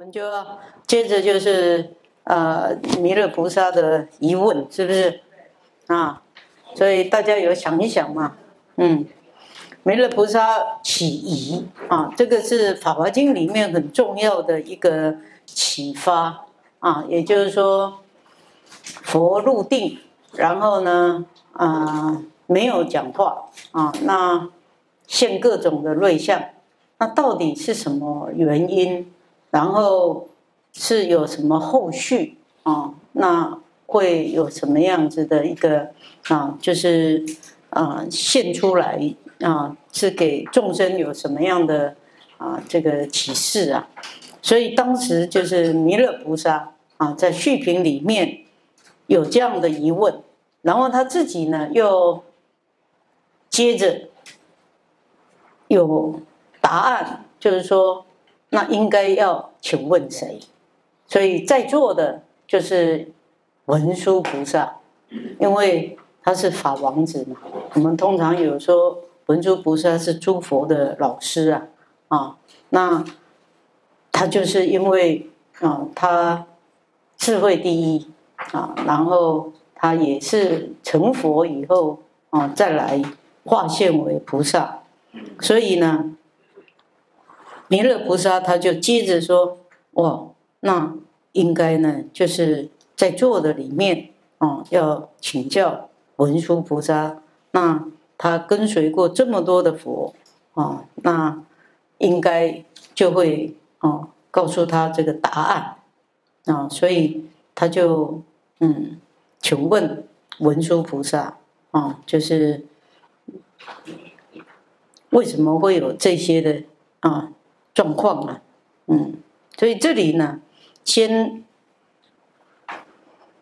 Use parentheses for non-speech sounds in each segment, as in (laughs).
我们就要接着就是呃弥勒菩萨的疑问，是不是啊？所以大家有想一想嘛，嗯，弥勒菩萨起疑啊，这个是《法华经》里面很重要的一个启发啊，也就是说，佛入定，然后呢啊没有讲话啊，那现各种的瑞相，那到底是什么原因？然后是有什么后续啊？那会有什么样子的一个啊？就是啊现出来啊，是给众生有什么样的啊这个启示啊？所以当时就是弥勒菩萨啊，在续品里面有这样的疑问，然后他自己呢又接着有答案，就是说。那应该要请问谁？所以在座的就是文殊菩萨，因为他是法王子嘛。我们通常有说文殊菩萨是诸佛的老师啊，啊，那他就是因为啊，他智慧第一啊，然后他也是成佛以后啊，再来化现为菩萨，所以呢。弥勒菩萨他就接着说：“哇，那应该呢，就是在座的里面啊，要请教文殊菩萨。那他跟随过这么多的佛啊，那应该就会啊，告诉他这个答案啊。所以他就嗯，请问文殊菩萨啊，就是为什么会有这些的啊？”状况啊，嗯，所以这里呢，先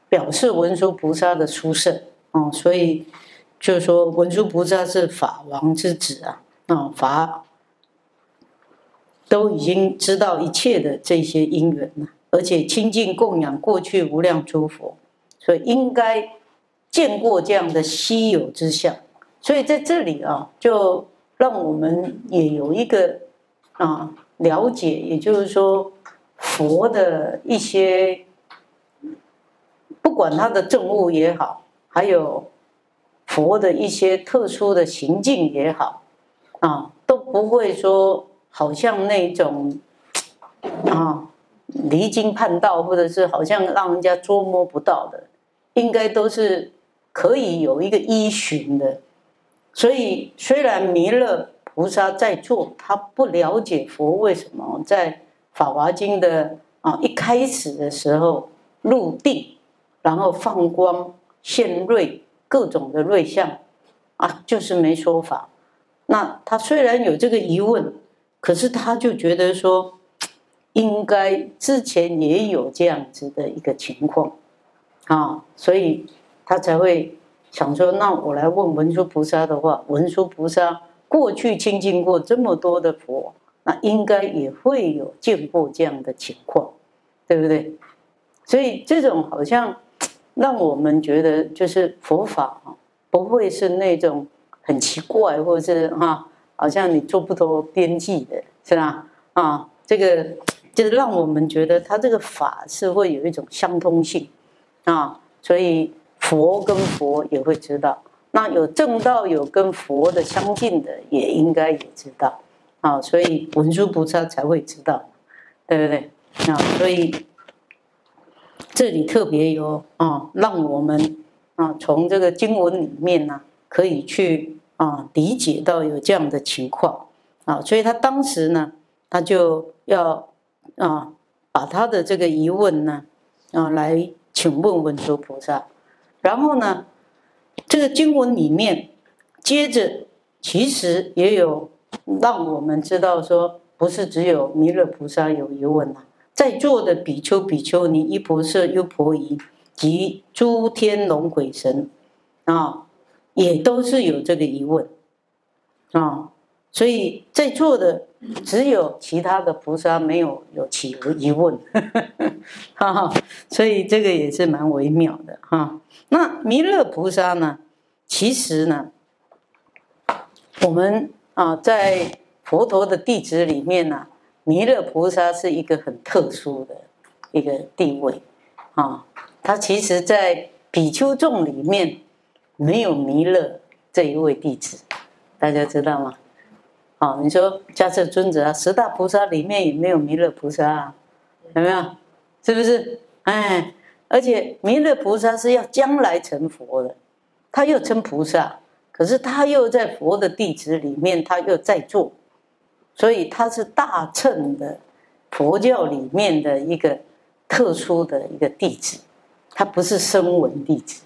表示文殊菩萨的出胜。啊，所以就是说文殊菩萨是法王之子啊，啊法都已经知道一切的这些因缘了，而且亲近供养过去无量诸佛，所以应该见过这样的稀有之相，所以在这里啊，就让我们也有一个啊。了解，也就是说，佛的一些，不管他的政务也好，还有佛的一些特殊的行径也好，啊，都不会说好像那种啊离经叛道，或者是好像让人家捉摸不到的，应该都是可以有一个依循的。所以，虽然弥勒。菩萨在做，他不了解佛为什么在《法华经》的啊一开始的时候入定，然后放光现瑞各种的瑞相啊，就是没说法。那他虽然有这个疑问，可是他就觉得说，应该之前也有这样子的一个情况啊，所以他才会想说，那我来问文殊菩萨的话，文殊菩萨。过去亲近过这么多的佛，那应该也会有见过这样的情况，对不对？所以这种好像让我们觉得，就是佛法，不会是那种很奇怪，或者是哈，好像你做不脱边际的，是吧？啊，这个就是让我们觉得他这个法是会有一种相通性啊，所以佛跟佛也会知道。那有正道有跟佛的相近的，也应该也知道，啊，所以文殊菩萨才会知道，对不对？啊，所以这里特别有啊，让我们啊从这个经文里面呢，可以去啊理解到有这样的情况，啊，所以他当时呢，他就要啊把他的这个疑问呢啊来请问文殊菩萨，然后呢。这个经文里面，接着其实也有让我们知道说，不是只有弥勒菩萨有疑问呐，在座的比丘、比丘尼、依婆舍、优婆夷及诸天龙鬼神啊，也都是有这个疑问啊，所以在座的只有其他的菩萨没有有起疑问，(laughs) 哈哈，所以这个也是蛮微妙的哈。那弥勒菩萨呢？其实呢，我们啊，在佛陀的弟子里面呢，弥勒菩萨是一个很特殊的一个地位啊，他其实在比丘众里面没有弥勒这一位弟子，大家知道吗？啊，你说迦叶尊者啊，十大菩萨里面也没有弥勒菩萨，啊，有没有？是不是？哎，而且弥勒菩萨是要将来成佛的，他又称菩萨，可是他又在佛的弟子里面，他又在做。所以他是大乘的佛教里面的一个特殊的一个弟子，他不是声闻弟子，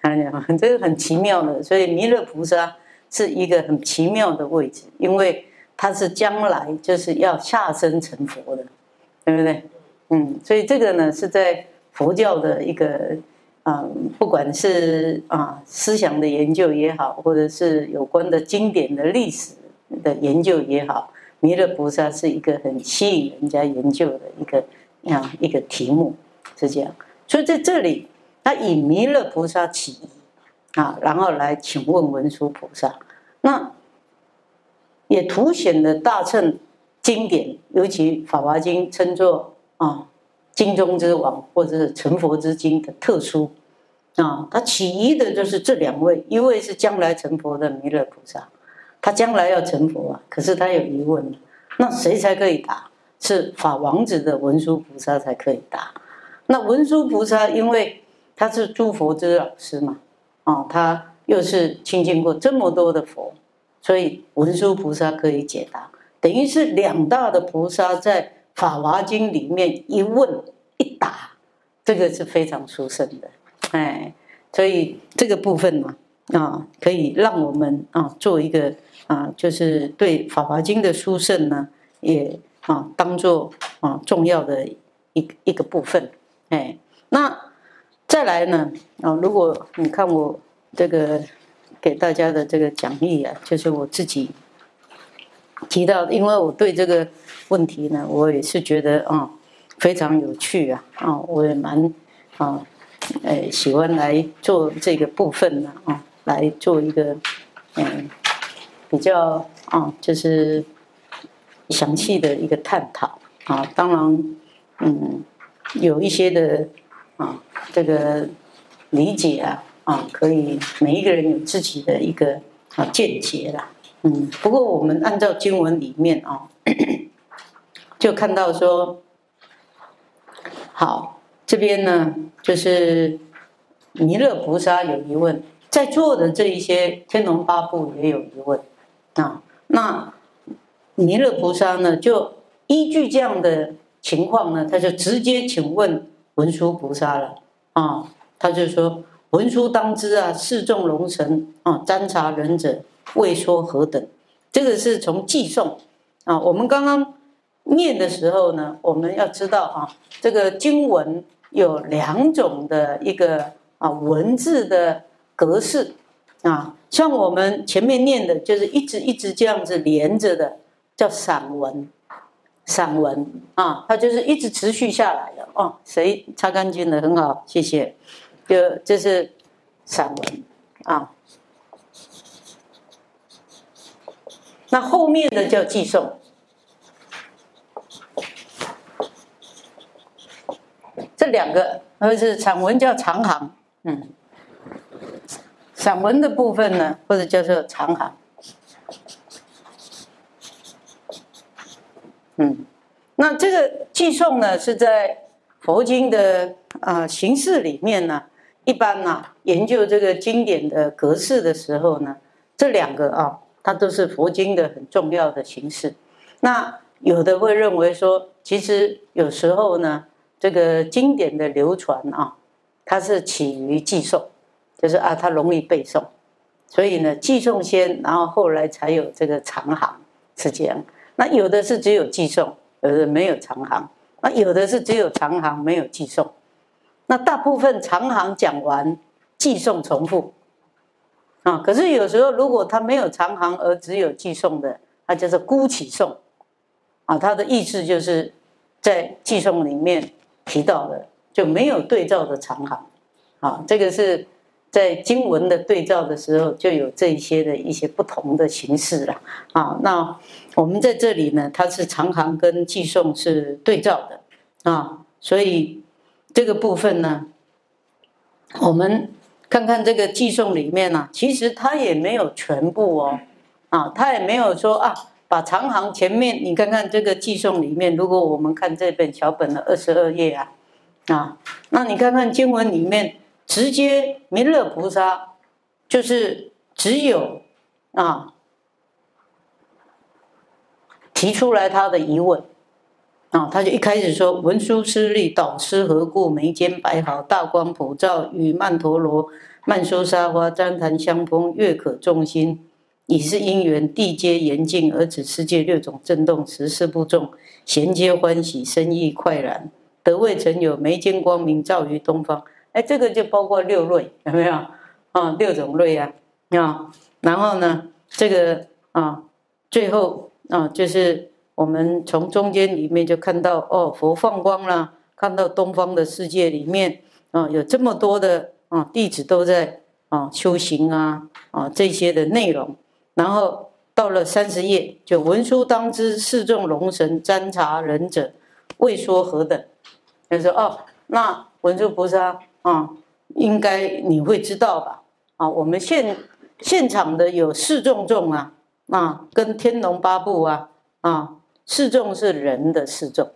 看见吗？这个很奇妙的。所以弥勒菩萨是一个很奇妙的位置，因为他是将来就是要下生成佛的，对不对？嗯，所以这个呢是在佛教的一个啊，不管是啊思想的研究也好，或者是有关的经典的历史。的研究也好，弥勒菩萨是一个很吸引人家研究的一个啊一个题目，是这样。所以在这里，他以弥勒菩萨起啊，然后来请问文殊菩萨，那也凸显了大乘经典，尤其《法华经》称作啊经中之王，或者是成佛之经的特殊啊。他起疑的就是这两位，一位是将来成佛的弥勒菩萨。他将来要成佛啊，可是他有疑问，那谁才可以答？是法王子的文殊菩萨才可以答。那文殊菩萨因为他是诸佛之老师嘛，啊，他又是亲近过这么多的佛，所以文殊菩萨可以解答。等于是两大的菩萨在《法华经》里面一问一答，这个是非常殊胜的，哎，所以这个部分嘛，啊，可以让我们啊做一个。啊，就是对《法华经》的殊胜呢，也啊当做啊重要的一一个部分。哎，那再来呢啊，如果你看我这个给大家的这个讲义啊，就是我自己提到，因为我对这个问题呢，我也是觉得啊非常有趣啊啊，我也蛮啊呃喜欢来做这个部分呢啊，来做一个嗯。比较啊，就是详细的一个探讨啊，当然，嗯，有一些的啊，这个理解啊啊，可以每一个人有自己的一个啊见解啦，嗯，不过我们按照经文里面啊，就看到说，好，这边呢就是弥勒菩萨有疑问，在座的这一些天龙八部也有疑问。啊，那弥勒菩萨呢，就依据这样的情况呢，他就直接请问文殊菩萨了。啊，他就说：“文殊当知啊，四众龙神啊，瞻察仁者未说何等。”这个是从寄送啊。我们刚刚念的时候呢，我们要知道啊，这个经文有两种的一个啊文字的格式啊。像我们前面念的，就是一直一直这样子连着的，叫散文，散文啊，它就是一直持续下来的哦。谁擦干净了？很好，谢谢。就这是散文啊。那后面的叫寄送，这两个，而是散文叫长行，嗯。散文的部分呢，或者叫做长行，嗯，那这个寄送呢，是在佛经的啊形式里面呢，一般呢研究这个经典的格式的时候呢，这两个啊，它都是佛经的很重要的形式。那有的会认为说，其实有时候呢，这个经典的流传啊，它是起于寄送。就是啊，它容易背诵，所以呢，寄诵先，然后后来才有这个长行，是这样。那有的是只有寄送，有的没有长行，那有的是只有长行没有寄送。那大部分长行讲完，寄送重复啊。可是有时候如果他没有长行而只有寄送的，他就是孤起送啊。他的意思就是在寄送里面提到的就没有对照的长行啊。这个是。在经文的对照的时候，就有这一些的一些不同的形式了啊。那我们在这里呢，它是长行跟寄送是对照的啊，所以这个部分呢，我们看看这个寄送里面呢，其实它也没有全部哦啊，它也没有说啊，把长行前面你看看这个寄送里面，如果我们看这本小本的二十二页啊啊，那你看看经文里面。直接弥勒菩萨就是只有啊提出来他的疑问啊，他就一开始说：“文殊师利，导师何故眉间摆好大光普照，与曼陀罗、曼殊沙花旃檀香风，悦可众心。已是因缘，地皆严净，而此世界六种震动，十事不重，贤皆欢喜，生意快然，得未曾有，眉间光明照于东方。”这个就包括六类，有没有啊？六种类啊，啊，然后呢，这个啊，最后啊，就是我们从中间里面就看到哦，佛放光了，看到东方的世界里面啊，有这么多的啊弟子都在啊修行啊啊这些的内容，然后到了三十页，就文殊当知四众龙神瞻察仁者，未说何等，就说哦，那文殊菩萨。啊，应该你会知道吧？啊，我们现现场的有四众众啊，啊，跟天龙八部啊，啊，四众是人的四众，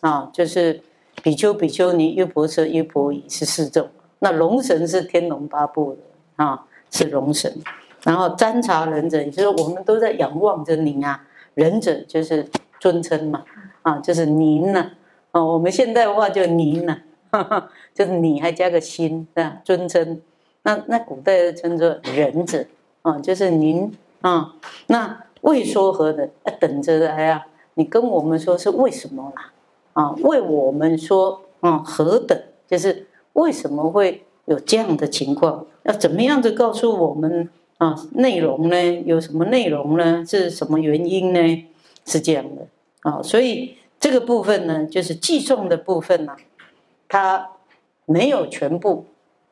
啊，就是比丘、比丘尼、优婆塞、优婆夷是四众，那龙神是天龙八部的啊，是龙神。然后瞻察仁者，就是我们都在仰望着您啊，仁者就是尊称嘛，啊，就是您呢，啊，我们现代话就您哈哈。就是你还加个心啊，尊称，那那古代称作仁者啊，就是您啊，那未说何的，等着来啊，你跟我们说是为什么啦？啊，为我们说啊，何等，就是为什么会有这样的情况？要怎么样子告诉我们啊？内容呢？有什么内容呢？是什么原因呢？是这样的啊，所以这个部分呢，就是寄送的部分呢。他没有全部，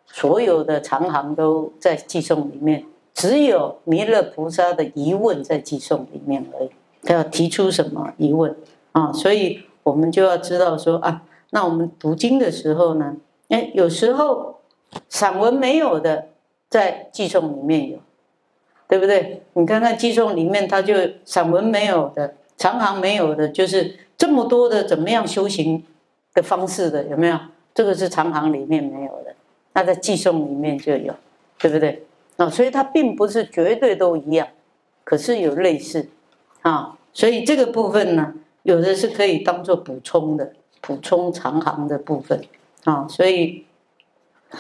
所有的长行都在寄送里面，只有弥勒菩萨的疑问在寄送里面而已。他要提出什么疑问啊？所以我们就要知道说啊，那我们读经的时候呢，哎，有时候散文没有的，在寄送里面有，对不对？你看看寄送里面，他就散文没有的，长行没有的，就是这么多的怎么样修行。的方式的有没有？这个是长行里面没有的，那在寄送里面就有，对不对？啊，所以它并不是绝对都一样，可是有类似啊，所以这个部分呢，有的是可以当做补充的，补充长行的部分啊，所以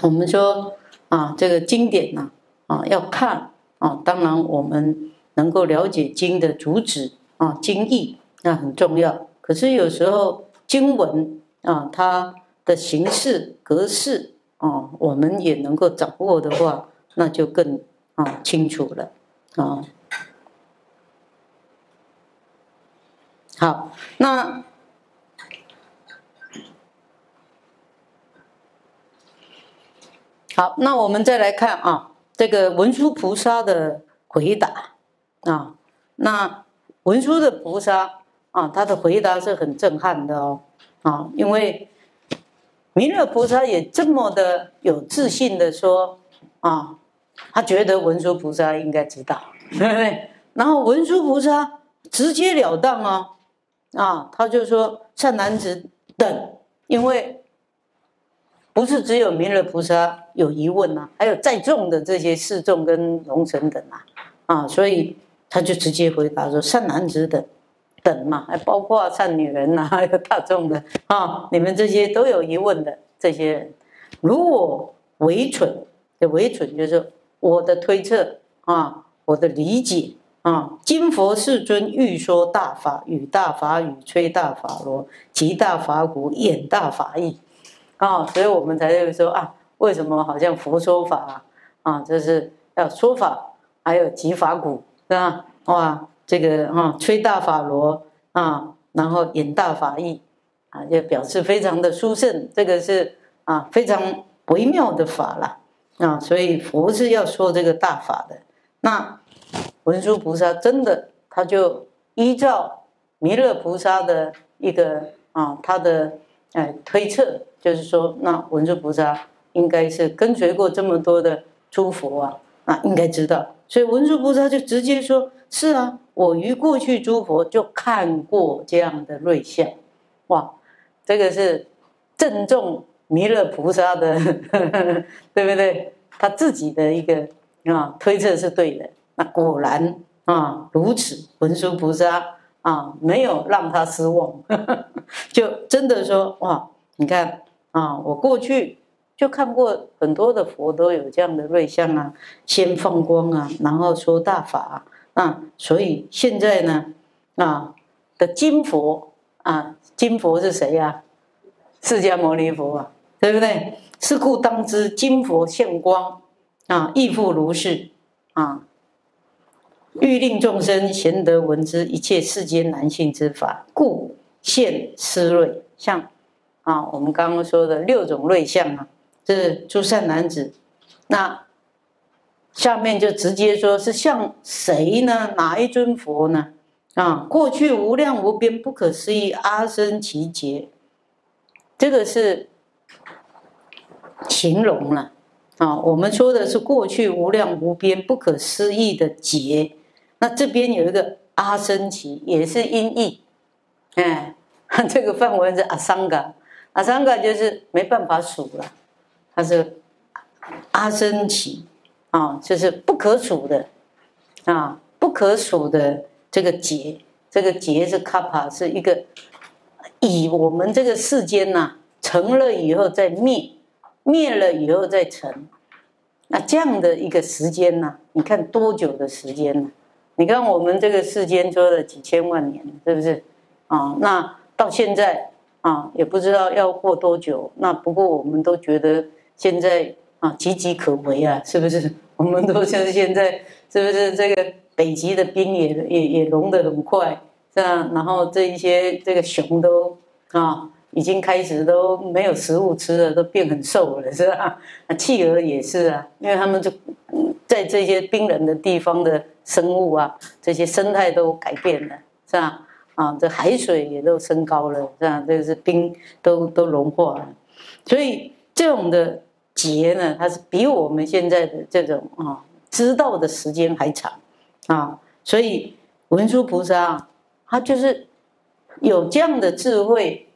我们说啊，这个经典呢啊要看啊，当然我们能够了解经的主旨啊经义那很重要，可是有时候经文。啊，它的形式格式啊，我们也能够掌握的话，那就更啊清楚了啊。好，那好，那我们再来看啊，这个文殊菩萨的回答啊，那文殊的菩萨啊，他的回答是很震撼的哦。啊，因为弥勒菩萨也这么的有自信的说啊，他觉得文殊菩萨应该知道，(laughs) 对不对？然后文殊菩萨直截了当啊，啊，他就说善男子等，因为不是只有弥勒菩萨有疑问呐，还有在众的这些侍众跟龙神等啊，啊，所以他就直接回答说善男子等。等嘛，还包括善女人呐，(laughs) 还有大众的啊，你们这些都有疑问的这些人，如果为蠢，为蠢就是我的推测啊，我的理解啊，金佛世尊欲说大法，语大法语，吹大法螺，集大法鼓，演大法义啊，所以我们才会说啊，为什么好像佛说法啊，就是要说法，还有集法鼓，是吧？哇！这个哈吹大法螺啊，然后演大法义啊，就表示非常的殊胜。这个是啊非常微妙的法了啊，所以佛是要说这个大法的。那文殊菩萨真的，他就依照弥勒菩萨的一个啊，他的哎推测，就是说，那文殊菩萨应该是跟随过这么多的诸佛啊，那应该知道。所以文殊菩萨就直接说：“是啊，我于过去诸佛就看过这样的瑞相。”哇，这个是正中弥勒菩萨的，(laughs) 对不对？他自己的一个啊推测是对的。那果然啊如此，文殊菩萨啊没有让他失望，(laughs) 就真的说哇，你看啊，我过去就看过很多的佛都有这样的瑞相啊，先放光啊，然后说大法，啊所以现在呢啊的金佛啊，金佛是谁呀？释迦牟尼佛啊，对不对？是故当知金佛现光啊，亦复如是啊。欲令众生贤得闻之一切世间难信之法，故现施瑞。像啊，我们刚刚说的六种瑞相啊，这是诸善男子。那下面就直接说是像谁呢？哪一尊佛呢？啊，过去无量无边不可思议阿僧祇劫，这个是形容了啊。我们说的是过去无量无边不可思议的劫。那这边有一个阿僧祇，也是音译，哎，(laughs) 这个梵文是阿桑嘎，阿桑嘎就是没办法数了，它是阿僧祇啊，就是不可数的啊，不可数的这个劫，这个劫是卡帕，是一个以我们这个世间呐成了以后再灭，灭了以后再成，那这样的一个时间呢，你看多久的时间呢？你看我们这个世间说了几千万年，是不是？啊，那到现在啊，也不知道要过多久。那不过我们都觉得现在啊岌岌可危啊，是不是？(laughs) 我们都像现在，是不是这个北极的冰也也也融得很快，是吧？然后这一些这个熊都啊，已经开始都没有食物吃了，都变很瘦了，是吧？那企鹅也是啊，因为他们就在这些冰冷的地方的。生物啊，这些生态都改变了，是吧？啊，这海水也都升高了，是吧？这个是冰都都融化了，所以这种的劫呢，它是比我们现在的这种啊知道的时间还长啊。所以文殊菩萨他就是有这样的智慧，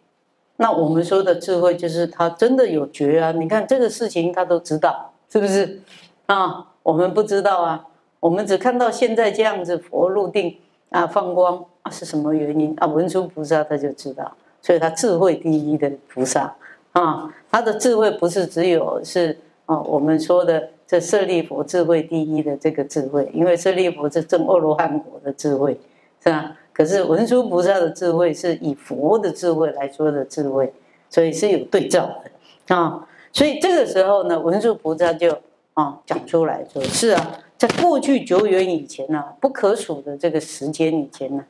那我们说的智慧就是他真的有觉啊。你看这个事情他都知道，是不是啊？我们不知道啊。我们只看到现在这样子，佛入定啊，放光啊，是什么原因啊？文殊菩萨他就知道，所以他智慧第一的菩萨啊，他的智慧不是只有是啊，我们说的这舍利弗智慧第一的这个智慧，因为舍利弗是证阿罗汉果的智慧，是吧？可是文殊菩萨的智慧是以佛的智慧来说的智慧，所以是有对照的啊。所以这个时候呢，文殊菩萨就啊讲出来说：是啊。在过去久远以前呢，不可数的这个时间以前呢，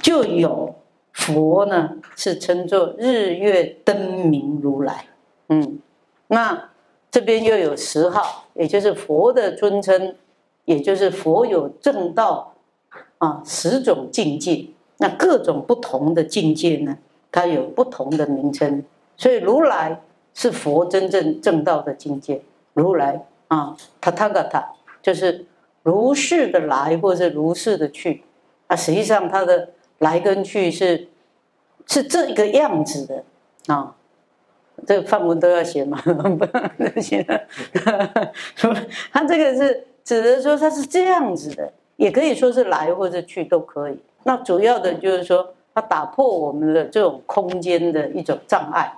就有佛呢，是称作日月灯明如来。嗯，那这边又有十号，也就是佛的尊称，也就是佛有正道啊，十种境界。那各种不同的境界呢，它有不同的名称。所以如来是佛真正正道的境界。如来啊，他他个他。就是如是的来，或者如是的去，啊，实际上它的来跟去是是这个样子的啊。这个范文都要写嘛，(laughs) 不写。他这个是指的说它是这样子的，也可以说是来或者去都可以。那主要的就是说，它打破我们的这种空间的一种障碍。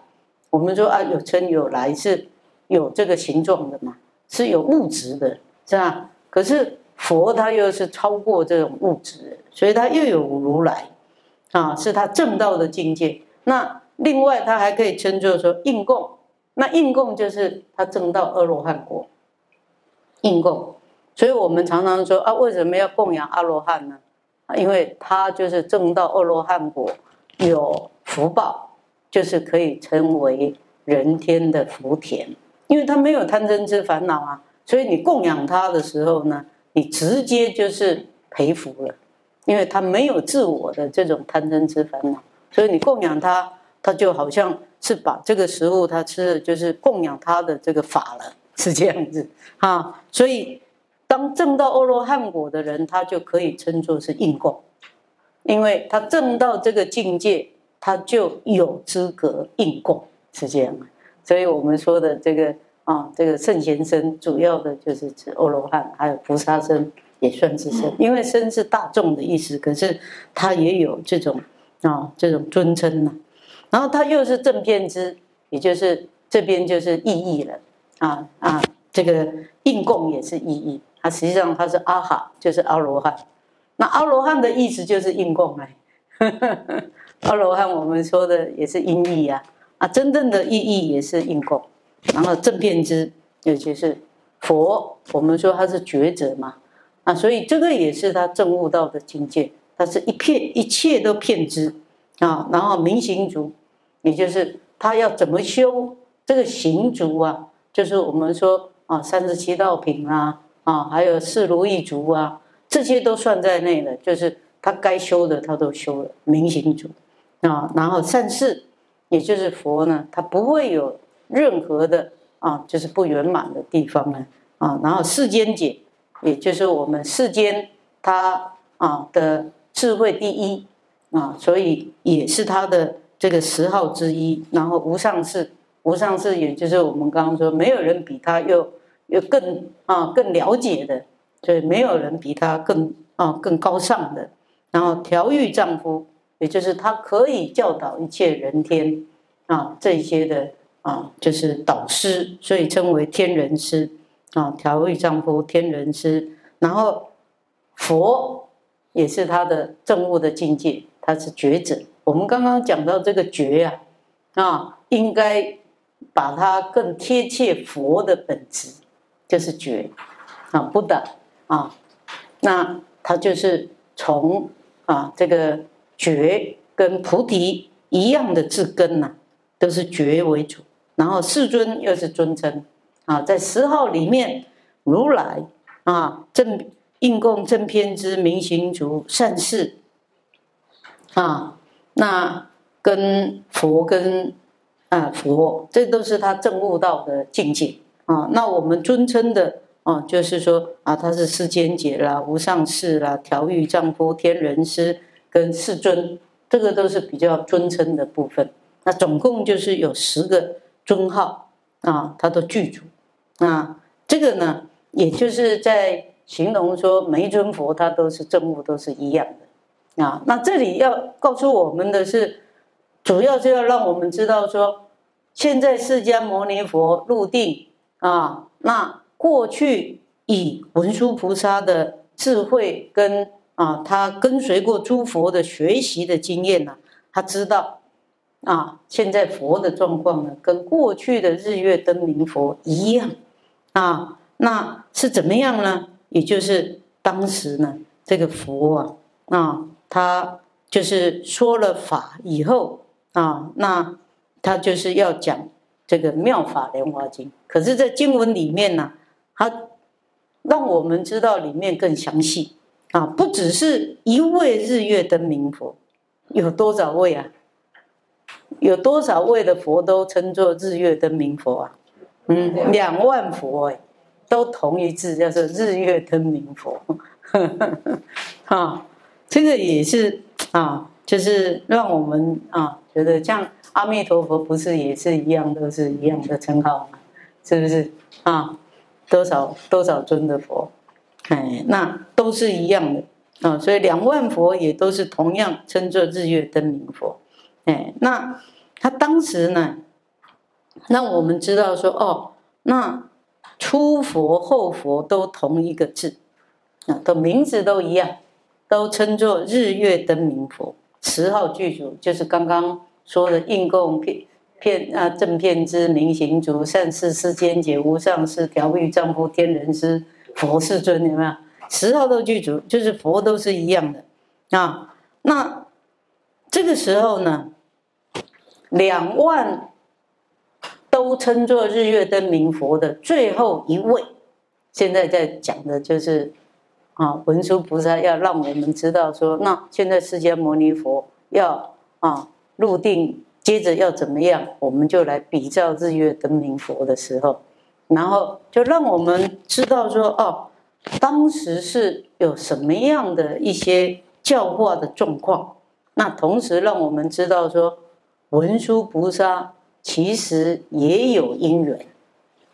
我们说啊，有生有来是有这个形状的嘛，是有物质的。是吧？可是佛他又是超过这种物质，所以他又有如来，啊，是他正道的境界。那另外他还可以称作说应供，那应供就是他正道阿罗汉果，应供。所以我们常常说啊，为什么要供养阿罗汉呢？啊因为他就是正道阿罗汉果，有福报，就是可以成为人天的福田，因为他没有贪嗔痴烦恼啊。所以你供养他的时候呢，你直接就是培福了，因为他没有自我的这种贪嗔痴烦恼，所以你供养他，他就好像是把这个食物他吃的就是供养他的这个法了，是这样子啊。所以当证到阿罗汉果的人，他就可以称作是应供，因为他证到这个境界，他就有资格应供，是这样。所以我们说的这个。啊，这个圣贤身主要的就是指欧罗汉，还有菩萨身也算是身，因为身是大众的意思，可是它也有这种啊这种尊称呢。然后它又是正片之，也就是这边就是意义了啊啊，这个应供也是意义，它实际上它是阿哈，就是阿罗汉。那阿罗汉的意思就是应供哎，(laughs) 阿罗汉我们说的也是音译啊，啊，真正的意义也是应供。然后正遍知，也就是佛，我们说他是觉者嘛，所以这个也是他证悟到的境界，他是一片一切都片知啊。然后明行足，也就是他要怎么修这个行足啊，就是我们说啊三十七道品啊，啊还有四如意足啊，这些都算在内了，就是他该修的他都修了，明行足啊。然后善事，也就是佛呢，他不会有。任何的啊，就是不圆满的地方呢啊，然后世间解，也就是我们世间他啊的智慧第一啊，所以也是他的这个十号之一。然后无上士，无上士也就是我们刚刚说，没有人比他又又更啊更了解的，所以没有人比他更啊更高尚的。然后调御丈夫，也就是他可以教导一切人天啊这些的。啊，就是导师，所以称为天人师啊，调御丈夫天人师。然后佛也是他的正悟的境界，他是觉者。我们刚刚讲到这个觉呀，啊，应该把它更贴切佛的本质，就是觉啊，不的啊，那他就是从啊这个觉跟菩提一样的字根呐，都是觉为主。然后世尊又是尊称啊，在十号里面，如来啊正应供正偏之明行足善事啊，那跟佛跟啊佛，这都是他证悟到的境界啊。那我们尊称的啊，就是说啊，他是世间解啦、无上士啦、调御丈夫、天人师跟世尊，这个都是比较尊称的部分。那总共就是有十个。尊号啊，他都具足啊，这个呢，也就是在形容说每一尊佛他都是正悟，都是一样的啊。那这里要告诉我们的是，主要是要让我们知道说，现在释迦牟尼佛入定啊，那过去以文殊菩萨的智慧跟啊，他跟随过诸佛的学习的经验呢，他知道。啊，现在佛的状况呢，跟过去的日月灯明佛一样啊，那是怎么样呢？也就是当时呢，这个佛啊，啊，他就是说了法以后啊，那他就是要讲这个妙法莲华经。可是，在经文里面呢，他让我们知道里面更详细啊，不只是一位日月灯明佛，有多少位啊？有多少位的佛都称作日月灯明佛啊？嗯，两万佛哎，都同一字叫做日月灯明佛。(laughs) 哈，这个也是啊，就是让我们啊觉得像阿弥陀佛不是也是一样，都是一样的称号吗？是不是啊？多少多少尊的佛，哎，那都是一样的啊，所以两万佛也都是同样称作日月灯明佛。哎，那他当时呢，让我们知道说，哦，那初佛后佛都同一个字，啊，的名字都一样，都称作日月灯明佛。十号具足就是刚刚说的应供片片啊正片之明行足善事世间解无上士调御丈夫天人师佛世尊有没有？十号都具足，就是佛都是一样的啊。那这个时候呢？两万都称作日月灯明佛的最后一位，现在在讲的就是啊，文殊菩萨要让我们知道说，那现在释迦牟尼佛要啊入定，接着要怎么样，我们就来比照日月灯明佛的时候，然后就让我们知道说，哦，当时是有什么样的一些教化的状况，那同时让我们知道说，文殊菩萨其实也有因缘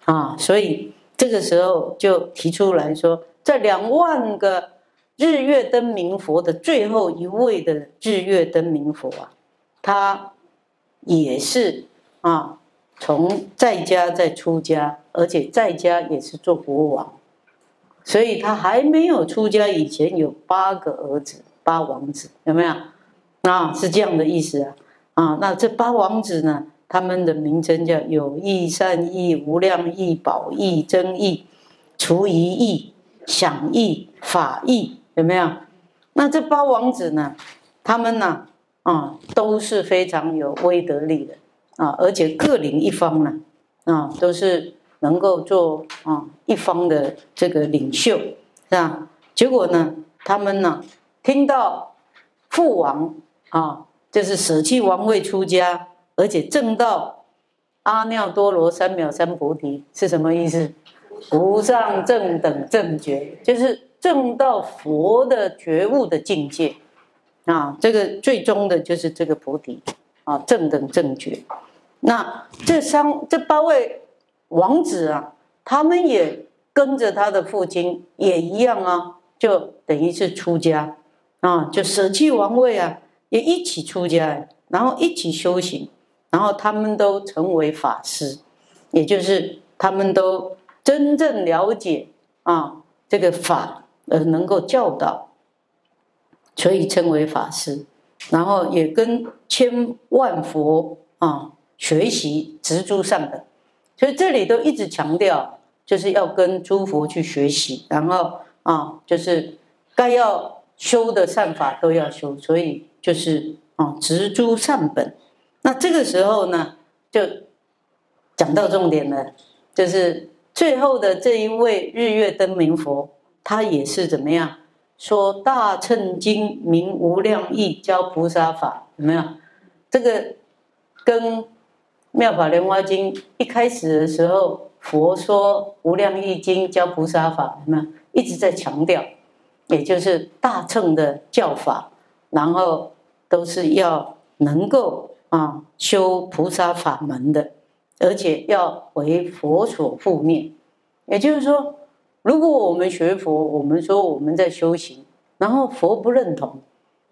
啊，所以。这个时候就提出来说，在两万个日月灯明佛的最后一位的日月灯明佛啊，他也是啊，从在家再出家，而且在家也是做国王，所以他还没有出家以前有八个儿子，八王子有没有？啊，是这样的意思啊啊，那这八王子呢？他们的名称叫有义、善义、无量义、宝义、真义、除疑义、想义、法义，有没有？那这八王子呢？他们呢？啊，都是非常有威德力的啊，而且各领一方呢，啊，都是能够做啊一方的这个领袖，是吧？结果呢，他们呢，听到父王啊，就是舍弃王位出家。而且证到阿耨多罗三藐三菩提是什么意思？无上正等正觉，就是证到佛的觉悟的境界啊。这个最终的就是这个菩提啊，正等正觉。那这三这八位王子啊，他们也跟着他的父亲也一样啊，就等于是出家啊，就舍弃王位啊，也一起出家，然后一起修行。然后他们都成为法师，也就是他们都真正了解啊这个法，而能够教导，所以称为法师。然后也跟千万佛啊学习植诸善等，所以这里都一直强调，就是要跟诸佛去学习，然后啊就是该要修的善法都要修，所以就是啊植诸善本。那这个时候呢，就讲到重点了，就是最后的这一位日月灯明佛，他也是怎么样说《大乘经》名无量义教菩萨法，有没有？这个跟《妙法莲华经》一开始的时候，佛说无量义经教菩萨法，有没有？一直在强调，也就是大乘的教法，然后都是要能够。啊，修菩萨法门的，而且要为佛所护念。也就是说，如果我们学佛，我们说我们在修行，然后佛不认同，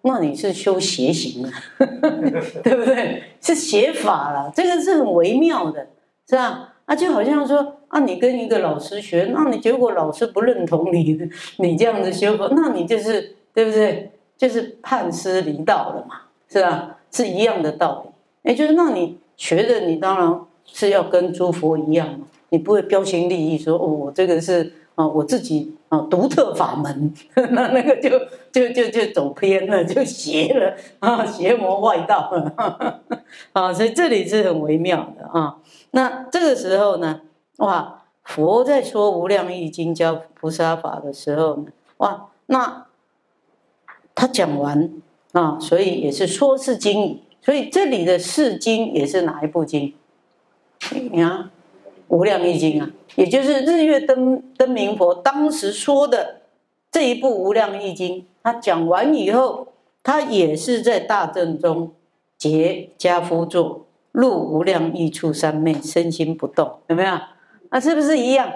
那你是修邪行了，(laughs) 对不对？是邪法了，这个是很微妙的，是吧？啊，就好像说啊，你跟一个老师学，那你结果老师不认同你，你这样子修佛，那你就是对不对？就是判师离道了嘛，是吧？是一样的道理，也就是那你学的，你当然是要跟诸佛一样嘛，你不会标新立异，说哦，我这个是啊，我自己啊独特法门，(laughs) 那那个就就就就走偏了，就邪了啊，邪魔外道了 (laughs) 啊，所以这里是很微妙的啊。那这个时候呢，哇，佛在说无量易经教菩萨法的时候呢，哇，那他讲完。啊，所以也是说是经，所以这里的是经也是哪一部经？你看《无量易经》啊，也就是日月灯灯明佛当时说的这一部《无量易经》，他讲完以后，他也是在大正中结家夫座，入无量易处三昧，身心不动，有没有？那是不是一样？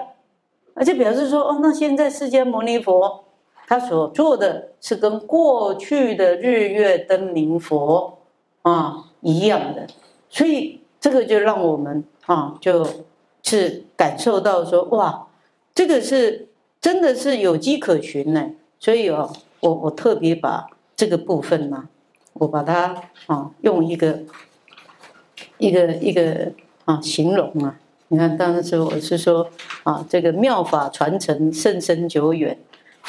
而且表示说，哦，那现在释迦牟尼佛。他所做的是跟过去的日月灯明佛啊一样的，所以这个就让我们啊，就是感受到说哇，这个是真的是有迹可循呢。所以哦，我我特别把这个部分呢，我把它啊用一个一个一个啊形容啊，你看当时我是说啊，这个妙法传承甚深久远。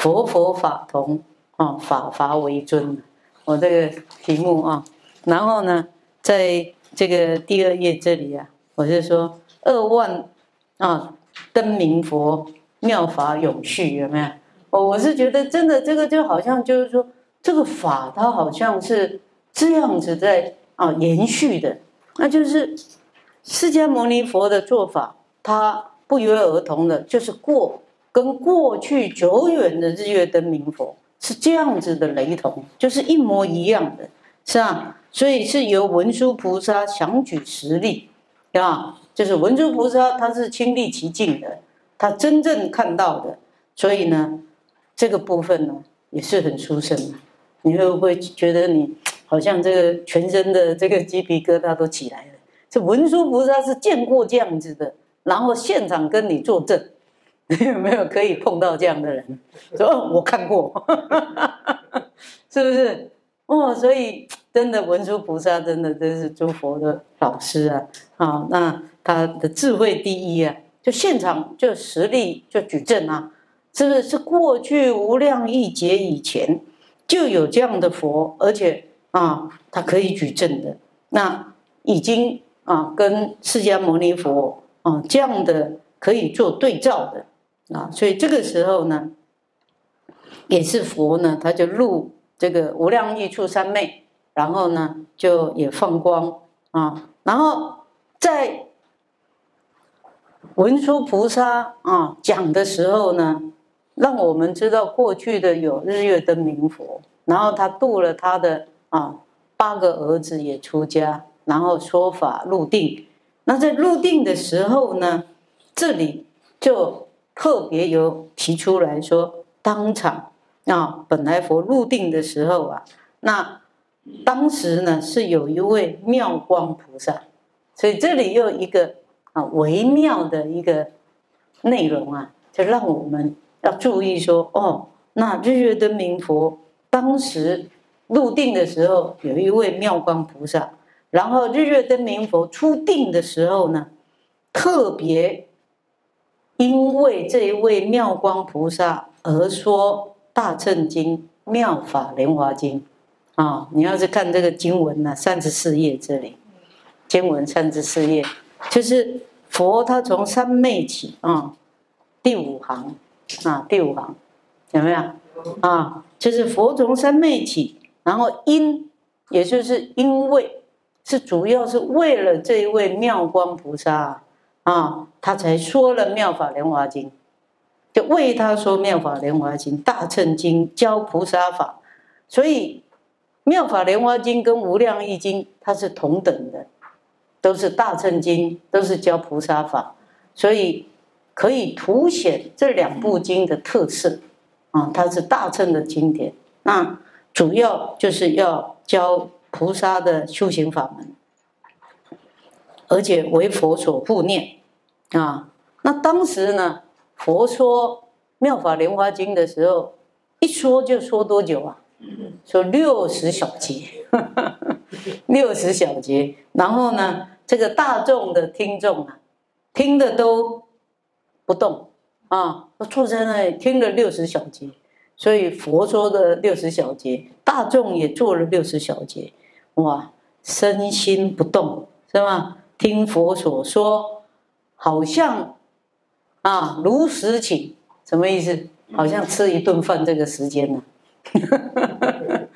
佛佛法同啊，法法为尊。我这个题目啊，然后呢，在这个第二页这里啊，我就说二万啊灯明佛妙法永续，有没有？我我是觉得真的这个就好像就是说，这个法它好像是这样子在啊延续的，那就是释迦牟尼佛的做法，他不约而同的，就是过跟过去久远的日月灯明佛是这样子的雷同，就是一模一样的，是吧？所以是由文殊菩萨想举实例，啊，就是文殊菩萨他是亲历其境的，他真正看到的，所以呢。这个部分呢也是很殊胜的，你会不会觉得你好像这个全身的这个鸡皮疙瘩都起来了？这文殊菩萨是见过这样子的，然后现场跟你作证，有 (laughs) 没有可以碰到这样的人？说我看过，(laughs) 是不是？哦，所以真的文殊菩萨真的真是诸佛的老师啊！啊，那他的智慧第一啊，就现场就实力就举证啊。是不是是过去无量亿劫以前就有这样的佛，而且啊，他可以举证的，那已经啊跟释迦牟尼佛啊这样的可以做对照的啊，所以这个时候呢，也是佛呢，他就入这个无量亿处三昧，然后呢就也放光啊，然后在文殊菩萨啊讲的时候呢。让我们知道过去的有日月灯明佛，然后他度了他的啊八个儿子也出家，然后说法入定。那在入定的时候呢，这里就特别有提出来说，当场啊本来佛入定的时候啊，那当时呢是有一位妙光菩萨，所以这里又一个啊微妙的一个内容啊，就让我们。要注意说哦，那日月灯明佛当时入定的时候，有一位妙光菩萨，然后日月灯明佛出定的时候呢，特别因为这一位妙光菩萨而说《大乘经》《妙法莲华经》啊，你要是看这个经文呢，三十四页这里，经文三十四页，就是佛他从三昧起啊，第五行。啊，第五行有没有啊？就是佛从三昧起，然后因，也就是因为是主要是为了这一位妙光菩萨啊，他才说了《妙法莲华经》，就为他说《妙法莲华经》《大乘经》教菩萨法，所以《妙法莲华经》跟《无量易经》它是同等的，都是大乘经，都是教菩萨法，所以。可以凸显这两部经的特色啊，它是大乘的经典，那主要就是要教菩萨的修行法门，而且为佛所护念啊。那当时呢，佛说《妙法莲华经》的时候，一说就说多久啊？说六十小节，(laughs) 六十小节。然后呢，这个大众的听众啊，听的都。不动啊！坐在那里听了六十小节，所以佛说的六十小节，大众也做了六十小节。哇，身心不动是吗？听佛所说，好像啊如实请，什么意思？好像吃一顿饭这个时间呢？(laughs)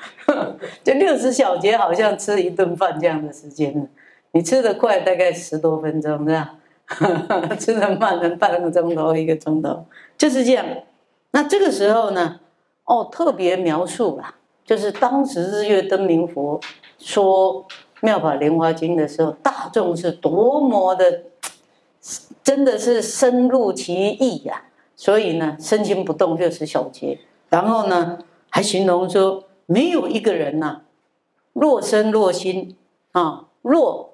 就六十小节好像吃一顿饭这样的时间呢？你吃的快，大概十多分钟是吧？(laughs) 吃的慢，能半个钟头、一个钟头，就是这样。那这个时候呢，哦，特别描述啦，就是当时日月灯明佛说《妙法莲华经》的时候，大众是多么的，(tsk) 真的是深入其意呀。所以呢，身心不动就是小节。然后呢，还形容说，没有一个人呐，若身若心啊，若。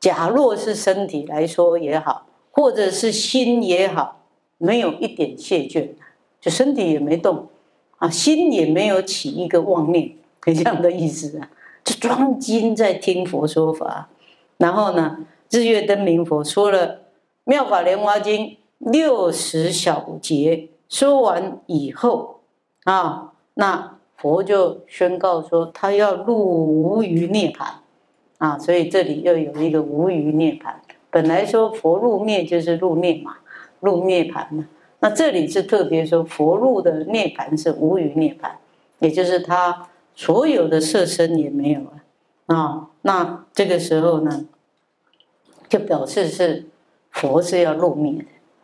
假若是身体来说也好，或者是心也好，没有一点懈倦，就身体也没动，啊，心也没有起一个妄念，(laughs) 这样的意思啊，就专心在听佛说法。然后呢，日月灯明佛说了《妙法莲华经》六十小节，说完以后啊，那佛就宣告说，他要入无余涅槃。啊，所以这里又有一个无余涅槃。本来说佛入灭就是入灭嘛，入涅槃嘛。那这里是特别说佛入的涅槃是无余涅槃，也就是他所有的色身也没有了啊。那这个时候呢，就表示是佛是要入灭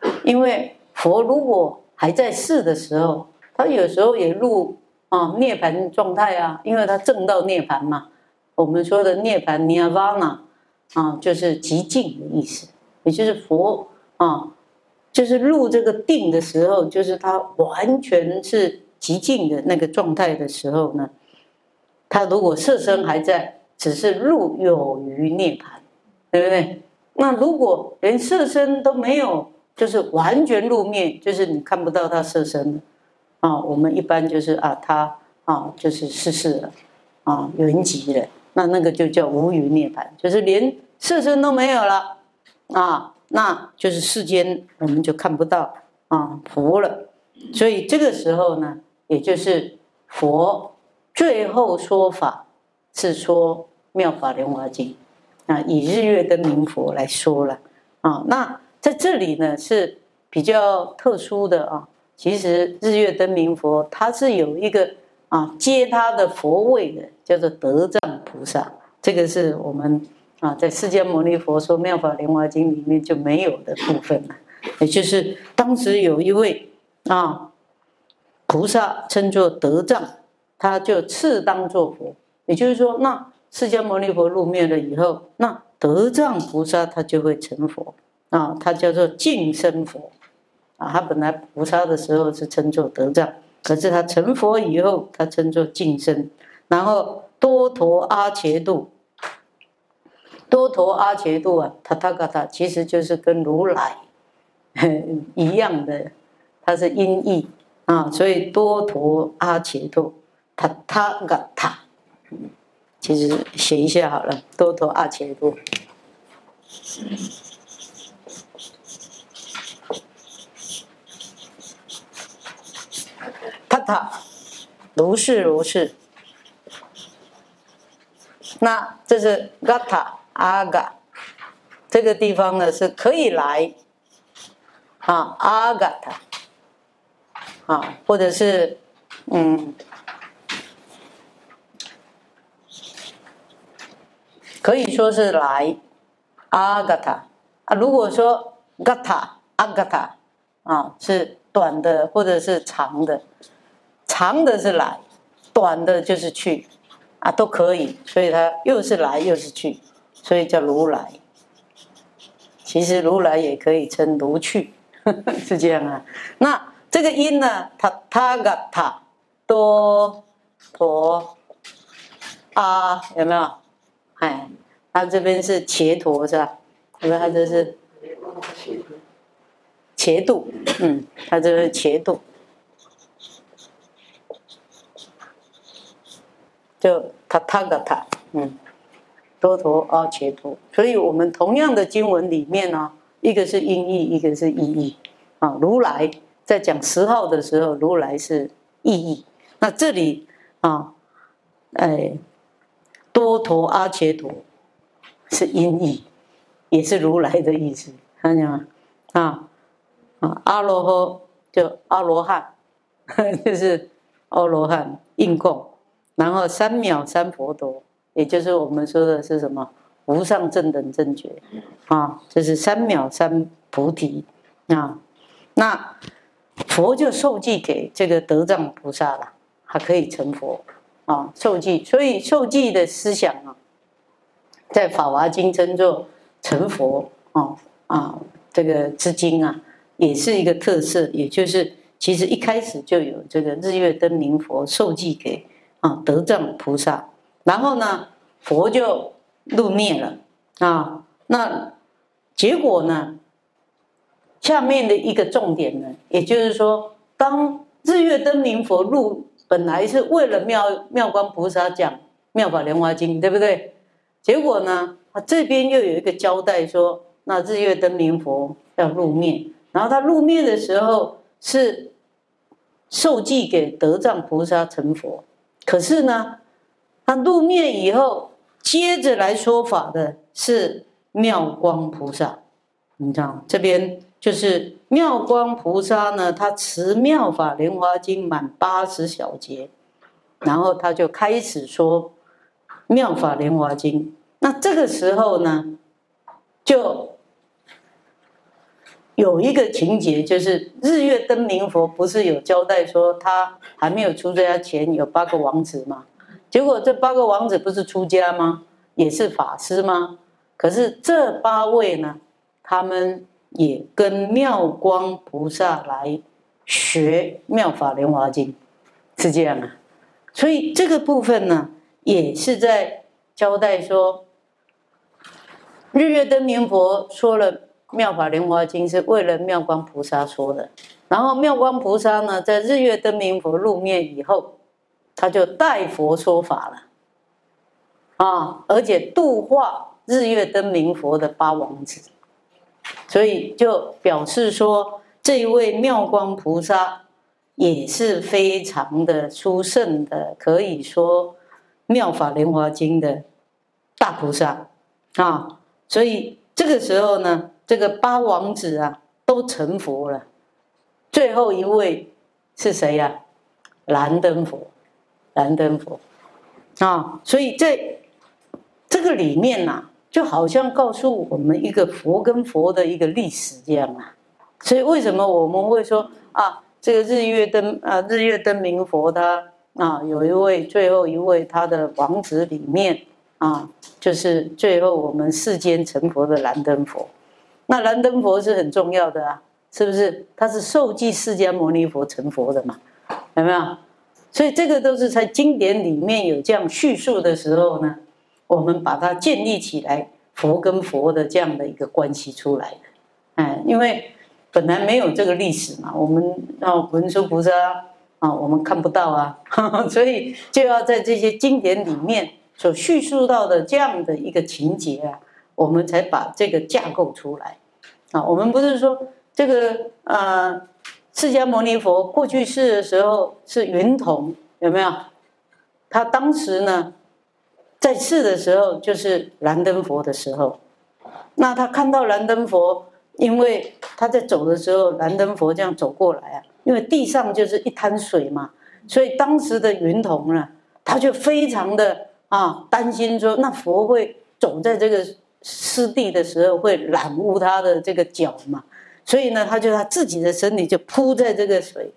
的，因为佛如果还在世的时候，他有时候也入啊涅槃状态啊，因为他正到涅槃嘛。我们说的涅槃尼阿瓦那啊，就是极静的意思，也就是佛啊，就是入这个定的时候，就是他完全是极静的那个状态的时候呢，他如果色身还在，只是入有余涅槃，对不对？那如果连色身都没有，就是完全入灭，就是你看不到他色身啊。我们一般就是啊，他啊就是逝世了啊，圆寂了。那那个就叫无余涅槃，就是连色身都没有了啊，那就是世间我们就看不到啊佛了。所以这个时候呢，也就是佛最后说法是说《妙法莲华经》啊，以日月灯明佛来说了啊。那在这里呢是比较特殊的啊，其实日月灯明佛它是有一个啊接他的佛位的，叫做德藏。菩萨，这个是我们啊，在释迦牟尼佛说《妙法莲华经》里面就没有的部分了。也就是当时有一位啊菩萨称作德藏，他就次当作佛。也就是说，那释迦牟尼佛入灭了以后，那德藏菩萨他就会成佛啊，他叫做净身佛啊。他本来菩萨的时候是称作德藏，可是他成佛以后，他称作净身，然后。多陀阿伽度，多陀阿伽度啊，他他嘎他其实就是跟如来 (laughs) 一样的，它是音译啊，所以多陀阿伽度，他他嘎他，其实写一下好了，多陀阿伽度，他他如是如是。那这是 gata 阿嘎，这个地方呢是可以来啊阿嘎塔啊，或者是嗯，可以说是来阿嘎塔啊。如果说嘎塔阿嘎塔啊是短的或者是长的，长的是来，短的就是去。啊，都可以，所以它又是来又是去，所以叫如来。其实如来也可以称如去，(laughs) 是这样啊。那这个音呢，它它嘎塔多陀啊，有没有？哎，它这边是茄陀是吧？因为它这是茄度，嗯，它这是茄度。就他他个他，嗯，多陀阿切陀，所以我们同样的经文里面呢，一个是音译，一个是意译，啊，如来在讲十号的时候，如来是意译，那这里啊，哎，多陀阿切陀是音译，也是如来的意思，看见吗？啊啊，阿罗诃就阿罗汉，(laughs) 就是阿罗汉应供。然后三藐三佛陀，也就是我们说的是什么无上正等正觉啊，这是三藐三菩提啊。那佛就受记给这个德藏菩萨了，还可以成佛啊。受记，所以受记的思想啊，在法华经称作成佛啊啊，这个之经啊，也是一个特色，也就是其实一开始就有这个日月灯明佛受记给。啊，德藏菩萨，然后呢，佛就入灭了啊。那结果呢？下面的一个重点呢，也就是说，当日月灯明佛入，本来是为了妙妙光菩萨讲妙法莲华经，对不对？结果呢，他这边又有一个交代说，那日月灯明佛要入灭，然后他入灭的时候是受记给德藏菩萨成佛。可是呢，他入灭以后，接着来说法的是妙光菩萨，你知道这边就是妙光菩萨呢，他持妙法莲华经满八十小节，然后他就开始说妙法莲华经。那这个时候呢，就有一个情节，就是日月灯明佛不是有交代说他还没有出家前有八个王子吗？结果这八个王子不是出家吗？也是法师吗？可是这八位呢，他们也跟妙光菩萨来学妙法莲华经，是这样啊。所以这个部分呢，也是在交代说，日月灯明佛说了妙法莲华经是为了妙光菩萨说的，然后妙光菩萨呢，在日月灯明佛入灭以后。他就代佛说法了，啊，而且度化日月灯明佛的八王子，所以就表示说，这一位妙光菩萨也是非常的殊胜的，可以说妙法莲华经的大菩萨啊。所以这个时候呢，这个八王子啊都成佛了，最后一位是谁呀？燃灯佛。燃灯佛啊，所以在这个里面呐，就好像告诉我们一个佛跟佛的一个历史这样啊。所以为什么我们会说啊，这个日月灯啊，日月灯明佛他啊，有一位最后一位他的王子里面啊，就是最后我们世间成佛的燃灯佛。那燃灯佛是很重要的啊，是不是？他是受记释迦牟尼佛成佛的嘛？有没有？所以这个都是在经典里面有这样叙述的时候呢，我们把它建立起来，佛跟佛的这样的一个关系出来的。哎，因为本来没有这个历史嘛，我们啊文殊菩萨啊，我们看不到啊，(laughs) 所以就要在这些经典里面所叙述到的这样的一个情节啊，我们才把这个架构出来。啊，我们不是说这个呃。释迦牟尼佛过去世的时候是云童，有没有？他当时呢，在世的时候就是燃灯佛的时候。那他看到燃灯佛，因为他在走的时候，燃灯佛这样走过来啊，因为地上就是一滩水嘛，所以当时的云童呢，他就非常的啊担心说，那佛会走在这个湿地的时候会染污他的这个脚嘛。所以呢，他就他自己的身体就铺在这个水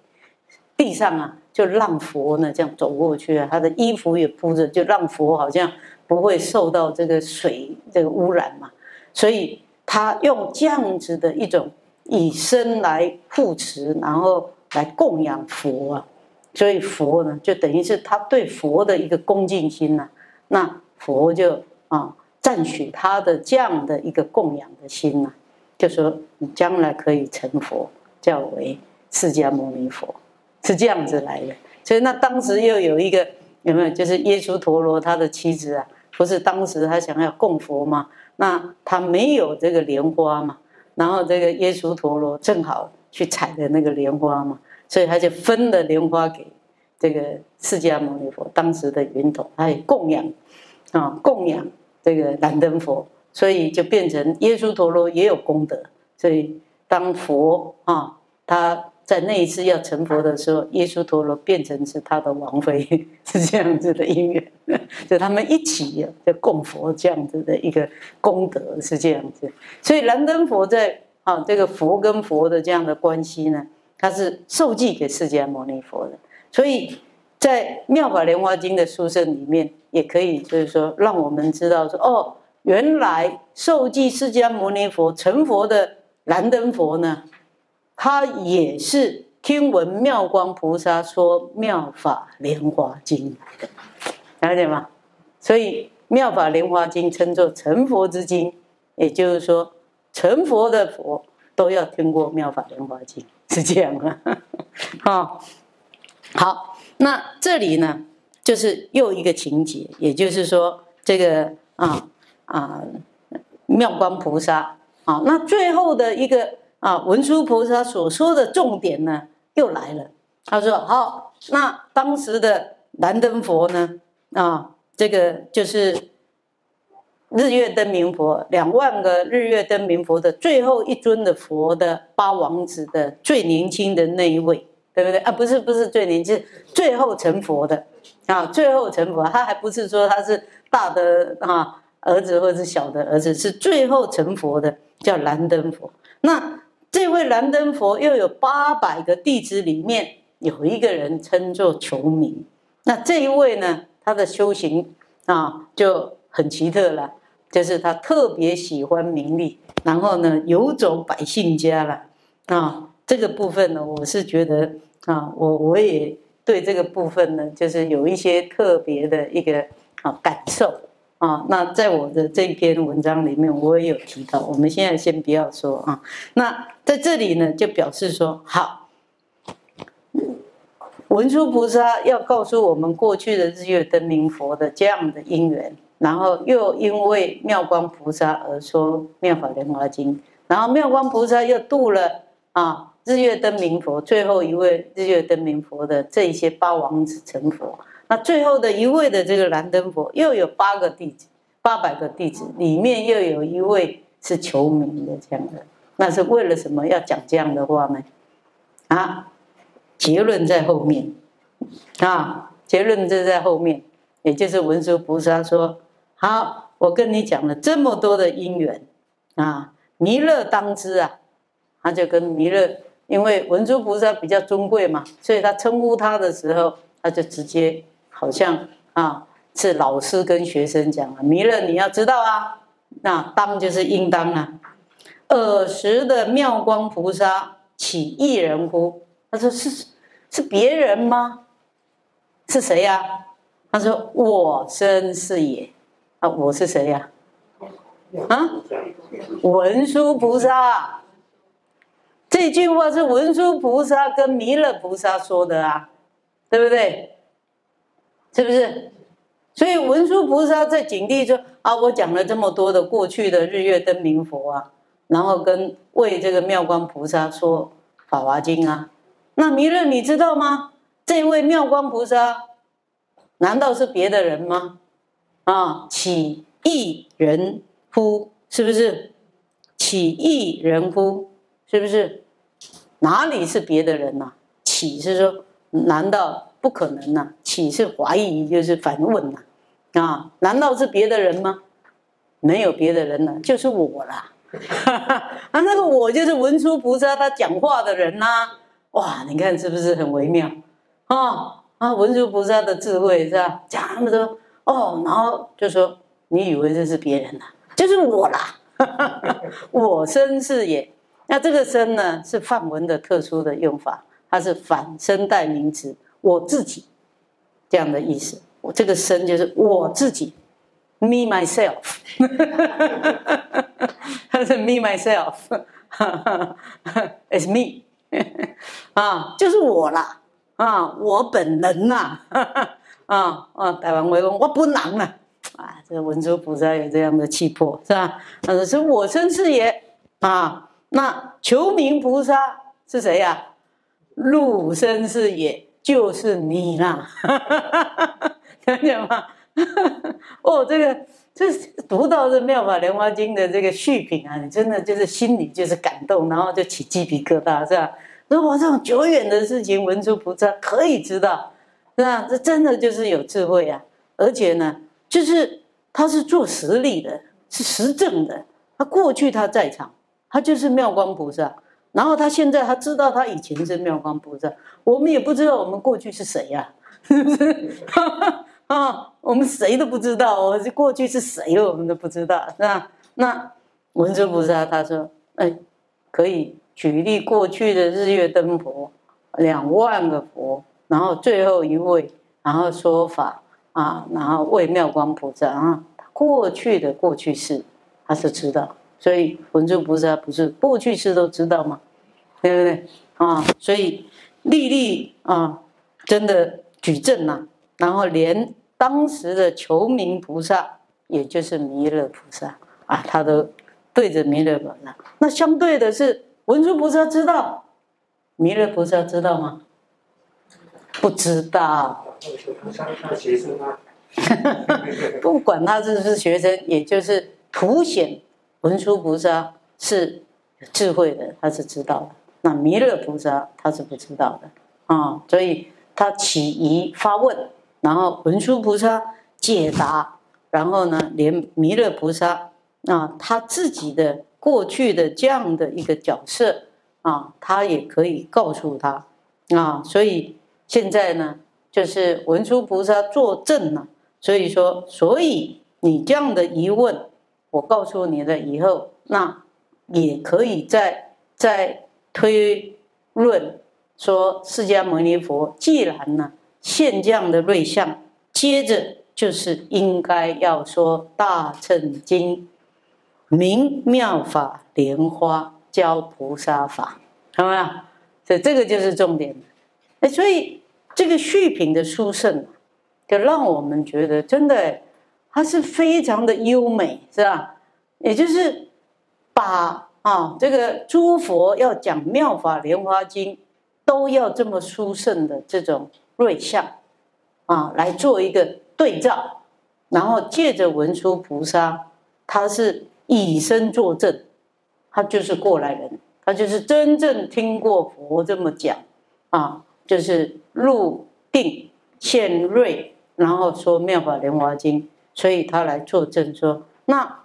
地上啊，就让佛呢这样走过去啊。他的衣服也铺着，就让佛好像不会受到这个水这个污染嘛。所以他用这样子的一种以身来护持，然后来供养佛啊。所以佛呢，就等于是他对佛的一个恭敬心呐。那佛就啊赞许他的这样的一个供养的心呐。就说你将来可以成佛，叫为释迦牟尼佛，是这样子来的。所以那当时又有一个有没有？就是耶稣陀罗他的妻子啊，不是当时他想要供佛吗？那他没有这个莲花嘛，然后这个耶稣陀罗正好去采的那个莲花嘛，所以他就分了莲花给这个释迦牟尼佛，当时的云头，他也供养啊，供养这个燃灯佛。所以就变成耶稣陀罗也有功德，所以当佛啊，他在那一次要成佛的时候，耶稣陀罗变成是他的王妃，(laughs) 是这样子的因缘，(laughs) 就他们一起就供佛这样子的一个功德是这样子。所以燃灯佛在啊这个佛跟佛的这样的关系呢，他是受记给释迦牟尼佛的。所以在妙法莲华经的书圣里面，也可以就是说让我们知道说哦。原来受记释迦牟尼佛成佛的燃灯佛呢，他也是听闻妙光菩萨说妙法莲华经来的，了解吗？所以妙法莲华经称作成佛之经，也就是说成佛的佛都要听过妙法莲华经，是这样吗啊。好，(laughs) 好，那这里呢，就是又一个情节，也就是说这个啊。啊，妙光菩萨啊，那最后的一个啊，文殊菩萨所说的重点呢，又来了。他说：“好，那当时的燃灯佛呢，啊，这个就是日月灯明佛，两万个日月灯明佛的最后一尊的佛的八王子的最年轻的那一位，对不对啊？不是不是最年轻，最后成佛的啊，最后成佛，他还不是说他是大的啊儿子或者是小的儿子，是最后成佛的，叫燃灯佛。那这位燃灯佛又有八百个弟子里面有一个人称作求名，那这一位呢，他的修行啊就很奇特了。就是他特别喜欢名利，然后呢游走百姓家了啊。这个部分呢，我是觉得啊，我我也对这个部分呢，就是有一些特别的一个啊感受啊。那在我的这篇文章里面，我也有提到。我们现在先不要说啊。那在这里呢，就表示说，好，文殊菩萨要告诉我们过去的日月灯明佛的这样的因缘。然后又因为妙光菩萨而说《妙法莲华经》，然后妙光菩萨又度了啊日月灯明佛最后一位日月灯明佛的这一些八王子成佛，那最后的一位的这个燃灯佛又有八个弟子，八百个弟子里面又有一位是求名的这样的，那是为了什么要讲这样的话呢？啊，结论在后面啊，结论就在后面，也就是文殊菩萨说。好，我跟你讲了这么多的因缘啊，弥勒当知啊，他就跟弥勒，因为文殊菩萨比较尊贵嘛，所以他称呼他的时候，他就直接好像啊是老师跟学生讲啊，弥勒你要知道啊，那当就是应当啊，尔时的妙光菩萨起一人乎？他说是是别人吗？是谁呀？他说我身是也。啊，我是谁呀？啊，文殊菩萨。这句话是文殊菩萨跟弥勒菩萨说的啊，对不对？是不是？所以文殊菩萨在景地说啊，我讲了这么多的过去的日月灯明佛啊，然后跟为这个妙光菩萨说法华经啊。那弥勒你知道吗？这位妙光菩萨难道是别的人吗？啊，起一人乎？是不是？起一人乎？是不是？哪里是别的人呐？起是说，难道不可能呐？起是怀疑，就是反问呐。啊，难道是别的人吗？没有别的人了，就是我啦。(laughs) 啊，那个我就是文殊菩萨他讲话的人呐。哇，你看是不是很微妙？啊啊，文殊菩萨的智慧是吧？讲那么多。哦，然后就说你以为这是别人呐？就是我啦，(laughs) 我身是也。那这个身呢，是梵文的特殊的用法，它是反身代名词，我自己这样的意思。我这个身就是我自己，me myself，(laughs) 它是 me myself，it's (laughs) me，(laughs) 啊，就是我啦，啊，我本人呐。啊啊！台湾威风，我不能了啊！这个文殊菩萨有这样的气魄，是吧？他说是我身是也啊。那求名菩萨是谁呀？入身是也，就是你啦。(laughs) 看见吗？(laughs) 哦，这个这读到这《妙法莲华经》的这个续品啊，你真的就是心里就是感动，然后就起鸡皮疙瘩，是吧？如果这种久远的事情，文殊菩萨可以知道。是吧？这真的就是有智慧啊！而且呢，就是他是做实力的，是实证的。他过去他在场，他就是妙光菩萨。然后他现在他知道他以前是妙光菩萨，我们也不知道我们过去是谁呀？是不是？啊，我们谁都不知道，我这过去是谁，我们都不知道，是吧？那文殊菩萨他说：“哎，可以举例过去的日月灯佛，两万个佛。”然后最后一位，然后说法啊，然后为妙光菩萨啊，过去的过去式他是知道，所以文殊菩萨不是过去式都知道吗？对不对啊？所以历历啊，真的举证呐，然后连当时的求名菩萨，也就是弥勒菩萨啊，他都对着弥勒菩萨。那相对的是文殊菩萨知道，弥勒菩萨知道吗？不知道，他学生啊，(laughs) 不管他是不是学生，也就是凸显文殊菩萨是有智慧的，他是知道的。那弥勒菩萨他是不知道的啊，所以他起疑发问，然后文殊菩萨解答，然后呢，连弥勒菩萨啊他自己的过去的这样的一个角色啊，他也可以告诉他啊，所以现在呢，就是文殊菩萨作证了，所以说，所以你这样的疑问，我告诉你了以后，那也可以再再。推论说，释迦牟尼佛既然呢现这样的瑞相，接着就是应该要说《大乘经》明妙法莲花教菩萨法，好吗？所以这个就是重点。哎，所以这个续品的殊胜，就让我们觉得真的，它是非常的优美，是吧？也就是把。啊，这个诸佛要讲《妙法莲华经》，都要这么殊胜的这种瑞相，啊，来做一个对照，然后借着文殊菩萨，他是以身作证，他就是过来人，他就是真正听过佛这么讲，啊，就是入定现瑞，然后说《妙法莲华经》，所以他来作证说那。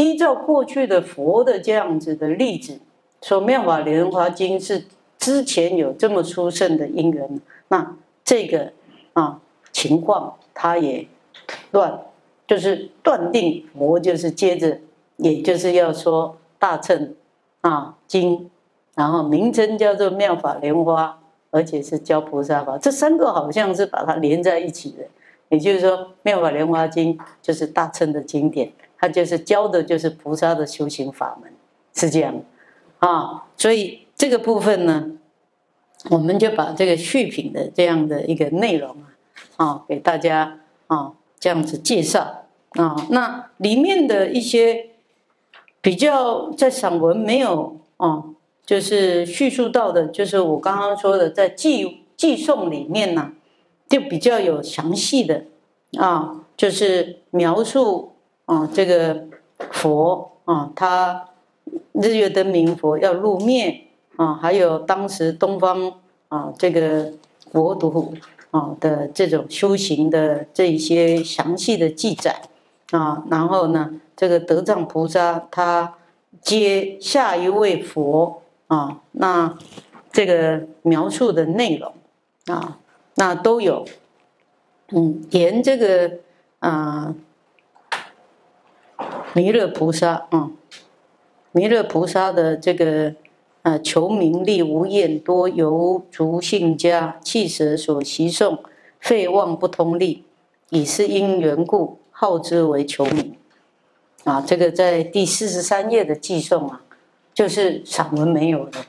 依照过去的佛的这样子的例子，说《妙法莲华经》是之前有这么殊胜的因缘，那这个啊情况，他也断，就是断定佛就是接着，也就是要说大乘啊经，然后名称叫做《妙法莲花》，而且是教菩萨法，这三个好像是把它连在一起的，也就是说，《妙法莲华经》就是大乘的经典。它就是教的，就是菩萨的修行法门，是这样啊。所以这个部分呢，我们就把这个续品的这样的一个内容啊，啊，给大家啊这样子介绍啊。那里面的一些比较在散文没有啊，就是叙述到的，就是我刚刚说的，在寄寄送里面呢，就比较有详细的啊，就是描述。啊，这个佛啊，他日月灯明佛要入灭啊，还有当时东方啊这个国土啊的这种修行的这一些详细的记载啊，然后呢，这个德藏菩萨他接下一位佛啊，那这个描述的内容啊，那都有，嗯，连这个啊。弥勒菩萨啊，弥勒菩萨的这个啊，求名利无厌，多由足性家气舍所习诵，废妄不通利，以是因缘故，号之为求名。啊，这个在第四十三页的寄送啊，就是散文没有的。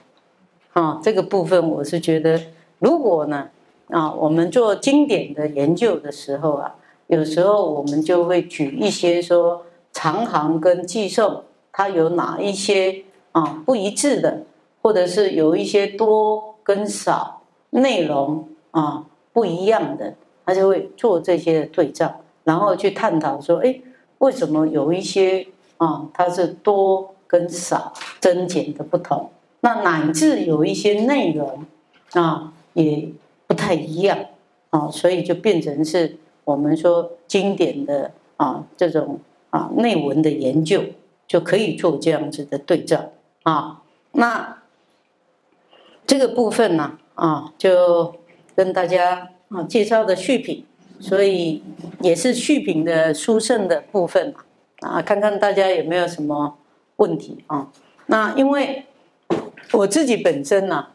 啊，这个部分我是觉得，如果呢啊，我们做经典的研究的时候啊，有时候我们就会举一些说。长行跟寄送，它有哪一些啊不一致的，或者是有一些多跟少内容啊不一样的，他就会做这些的对照，然后去探讨说，哎，为什么有一些啊它是多跟少增减的不同？那乃至有一些内容啊也不太一样啊，所以就变成是我们说经典的啊这种。啊，内文的研究就可以做这样子的对照啊。那这个部分呢，啊，就跟大家啊介绍的续品，所以也是续品的殊胜的部分啊。看看大家有没有什么问题啊？那因为我自己本身呢，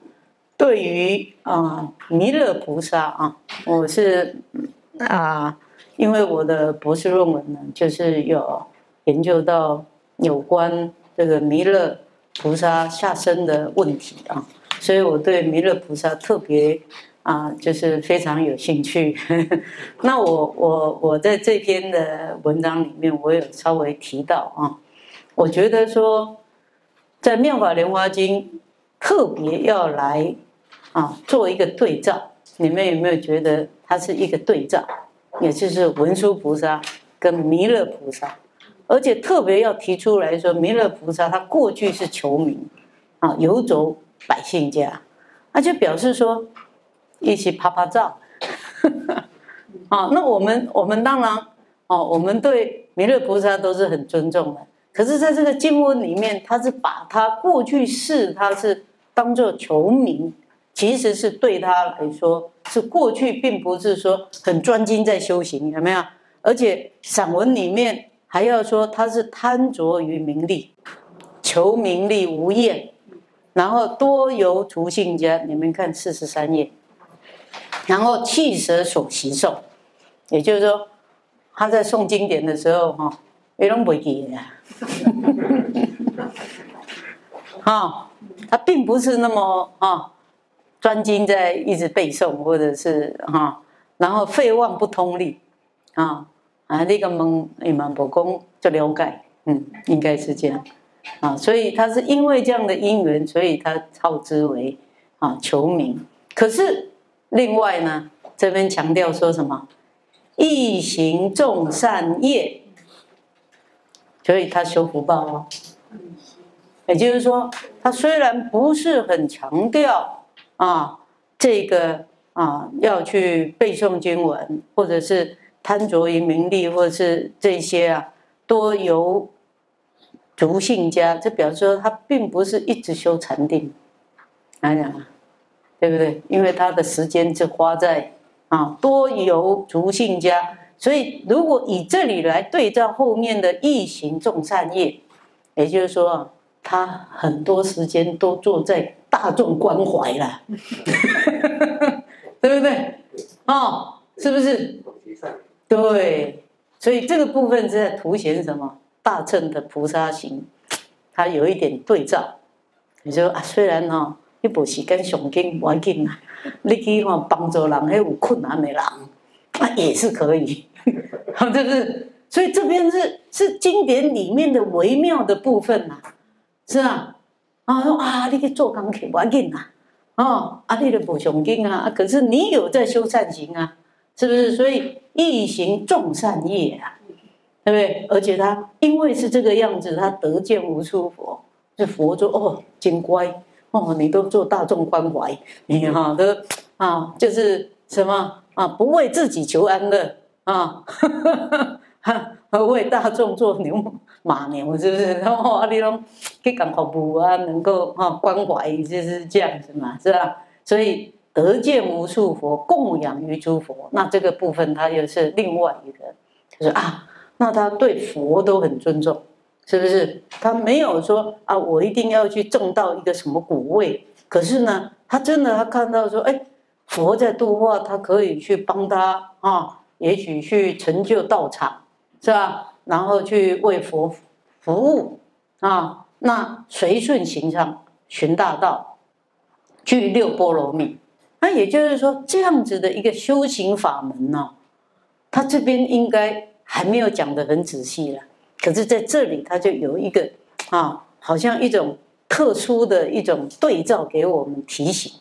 对于啊弥勒菩萨啊，我是啊。因为我的博士论文呢，就是有研究到有关这个弥勒菩萨下生的问题啊，所以我对弥勒菩萨特别啊，就是非常有兴趣。(laughs) 那我我我在这篇的文章里面，我有稍微提到啊，我觉得说在《妙法莲华经》特别要来啊做一个对照，你们有没有觉得它是一个对照？也就是文殊菩萨跟弥勒菩萨，而且特别要提出来说，弥勒菩萨他过去是求名啊，游走百姓家，那就表示说一起拍拍照。(laughs) 啊，那我们我们当然哦，我们对弥勒菩萨都是很尊重的。可是，在这个经文里面，他是把他过去世，他是当做求名，其实是对他来说，是过去并不是说很专精在修行，有没有？而且散文里面还要说他是贪着于名利，求名利无厌，然后多游逐姓家。你们看四十三页。然后弃舍所习受，也就是说，他在诵经典的时候，哈，也拢不记的，哈，(laughs) 他并不是那么啊专精在一直背诵，或者是哈，然后废忘不通力，啊啊，那个蒙一满不公就了解，嗯，应该是这样，啊，所以他是因为这样的因缘，所以他号之为啊求名，可是。另外呢，这边强调说什么？一行众善业，所以他修福报哦。也就是说，他虽然不是很强调啊，这个啊要去背诵经文，或者是贪着于名利，或者是这些啊，多由族姓家，这表示说他并不是一直修禅定，来讲啊。对不对？因为他的时间是花在啊多游逐姓家，所以如果以这里来对照后面的异行众善业，也就是说啊，他很多时间都坐在大众关怀了，(laughs) 对不对？哦，是不是？对，所以这个部分是在凸显什么？大乘的菩萨行，它有一点对照。你说啊，虽然呢。一部时间上紧要紧啊！你去吼帮助人，迄有困难的人，啊也是可以，好，(laughs) 这是所以这边是是经典里面的微妙的部分呐，是啊，啊说啊，你去做钢铁要紧啊，哦，啊你的不上紧啊，可是你有在修善行啊，是不是？所以一行众善业啊，对不对？而且他因为是这个样子，他得见无数佛，这佛说哦，真乖。哦，你都做大众关怀，你哈都啊，就是什么啊，不为自己求安乐啊，而 (laughs) 为大众做牛马牛，是不是？然后啊，你拢去干服务啊，能够哈关怀，就是这样子嘛，是吧？所以得见无数佛供养于诸佛，那这个部分他又是另外一个，就是啊，那他对佛都很尊重。是不是他没有说啊？我一定要去种到一个什么果位？可是呢，他真的他看到说，哎，佛在度化，他可以去帮他啊，也许去成就道场，是吧？然后去为佛服务啊，那随顺行上寻大道，具六波罗蜜。那也就是说，这样子的一个修行法门呢，他这边应该还没有讲得很仔细了。可是在这里，他就有一个啊，好像一种特殊的一种对照给我们提醒，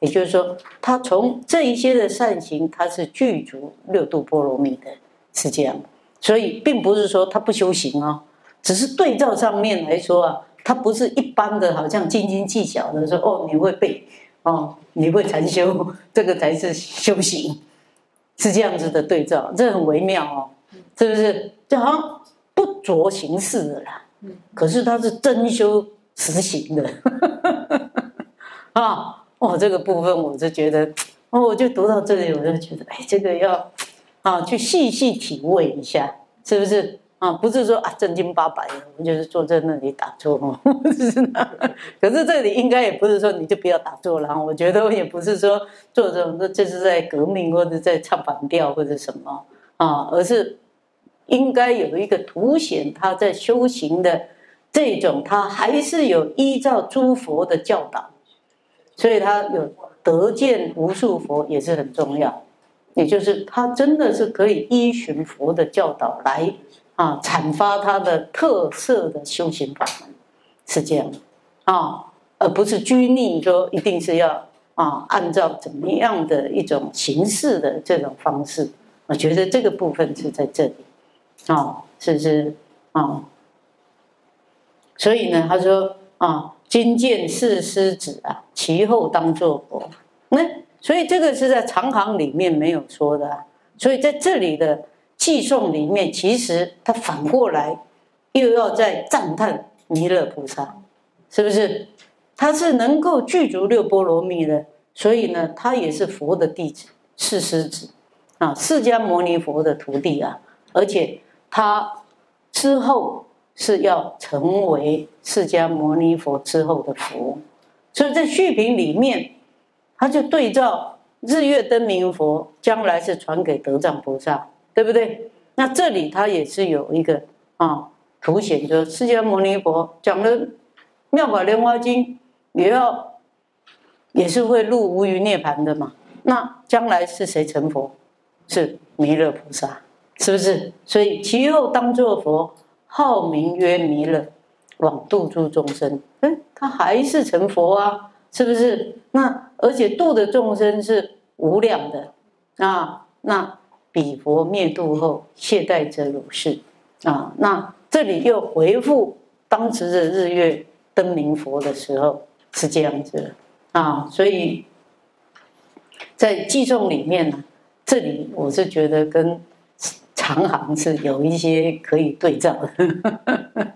也就是说，他从这一些的善行，他是具足六度波罗蜜的，是这样。所以，并不是说他不修行啊，只是对照上面来说啊，他不是一般的，好像斤斤计较的说哦，你会背哦，你会禅修，(laughs) 这个才是修行，是这样子的对照，这很微妙哦，是不是？就好像。不着形式的啦，可是他是真修实行的，(laughs) 啊，哦，这个部分我就觉得，哦，我就读到这里，我就觉得，哎，这个要啊，去细细体味一下，是不是啊？不是说啊正经八百的，我们就是坐在那里打坐哦，(laughs) 可是这里应该也不是说你就不要打坐了，我觉得也不是说做这，这是在革命或者在唱反调或者什么啊，而是。应该有一个凸显他在修行的这种，他还是有依照诸佛的教导，所以他有得见无数佛也是很重要。也就是他真的是可以依循佛的教导来啊阐发他的特色的修行法门，是这样啊，而不是拘泥说一定是要啊按照怎么样的一种形式的这种方式我觉得这个部分是在这里，啊，是不是啊？所以呢，他说啊，今见四师子啊，其后当作佛。那所以这个是在长行里面没有说的，所以在这里的寄颂里面，其实他反过来又要在赞叹弥勒菩萨，是不是？他是能够具足六波罗蜜的，所以呢，他也是佛的弟子，是师子啊，释迦牟尼佛的徒弟啊，而且他之后是要成为释迦牟尼佛之后的佛，所以在续品里面，他就对照日月灯明佛将来是传给德藏菩萨，对不对？那这里他也是有一个啊凸显，说释迦牟尼佛讲了《妙法莲华经》。也要也是会入无余涅盘的嘛？那将来是谁成佛？是弥勒菩萨，是不是？所以其后当作佛，号名曰弥勒，往度诸众生。哎，他还是成佛啊？是不是？那而且度的众生是无量的啊。那彼佛灭度后，懈怠者如是啊。那这里又回复当时的日月灯明佛的时候。是这样子的啊，所以在记诵里面呢，这里我是觉得跟长行是有一些可以对照的，(laughs)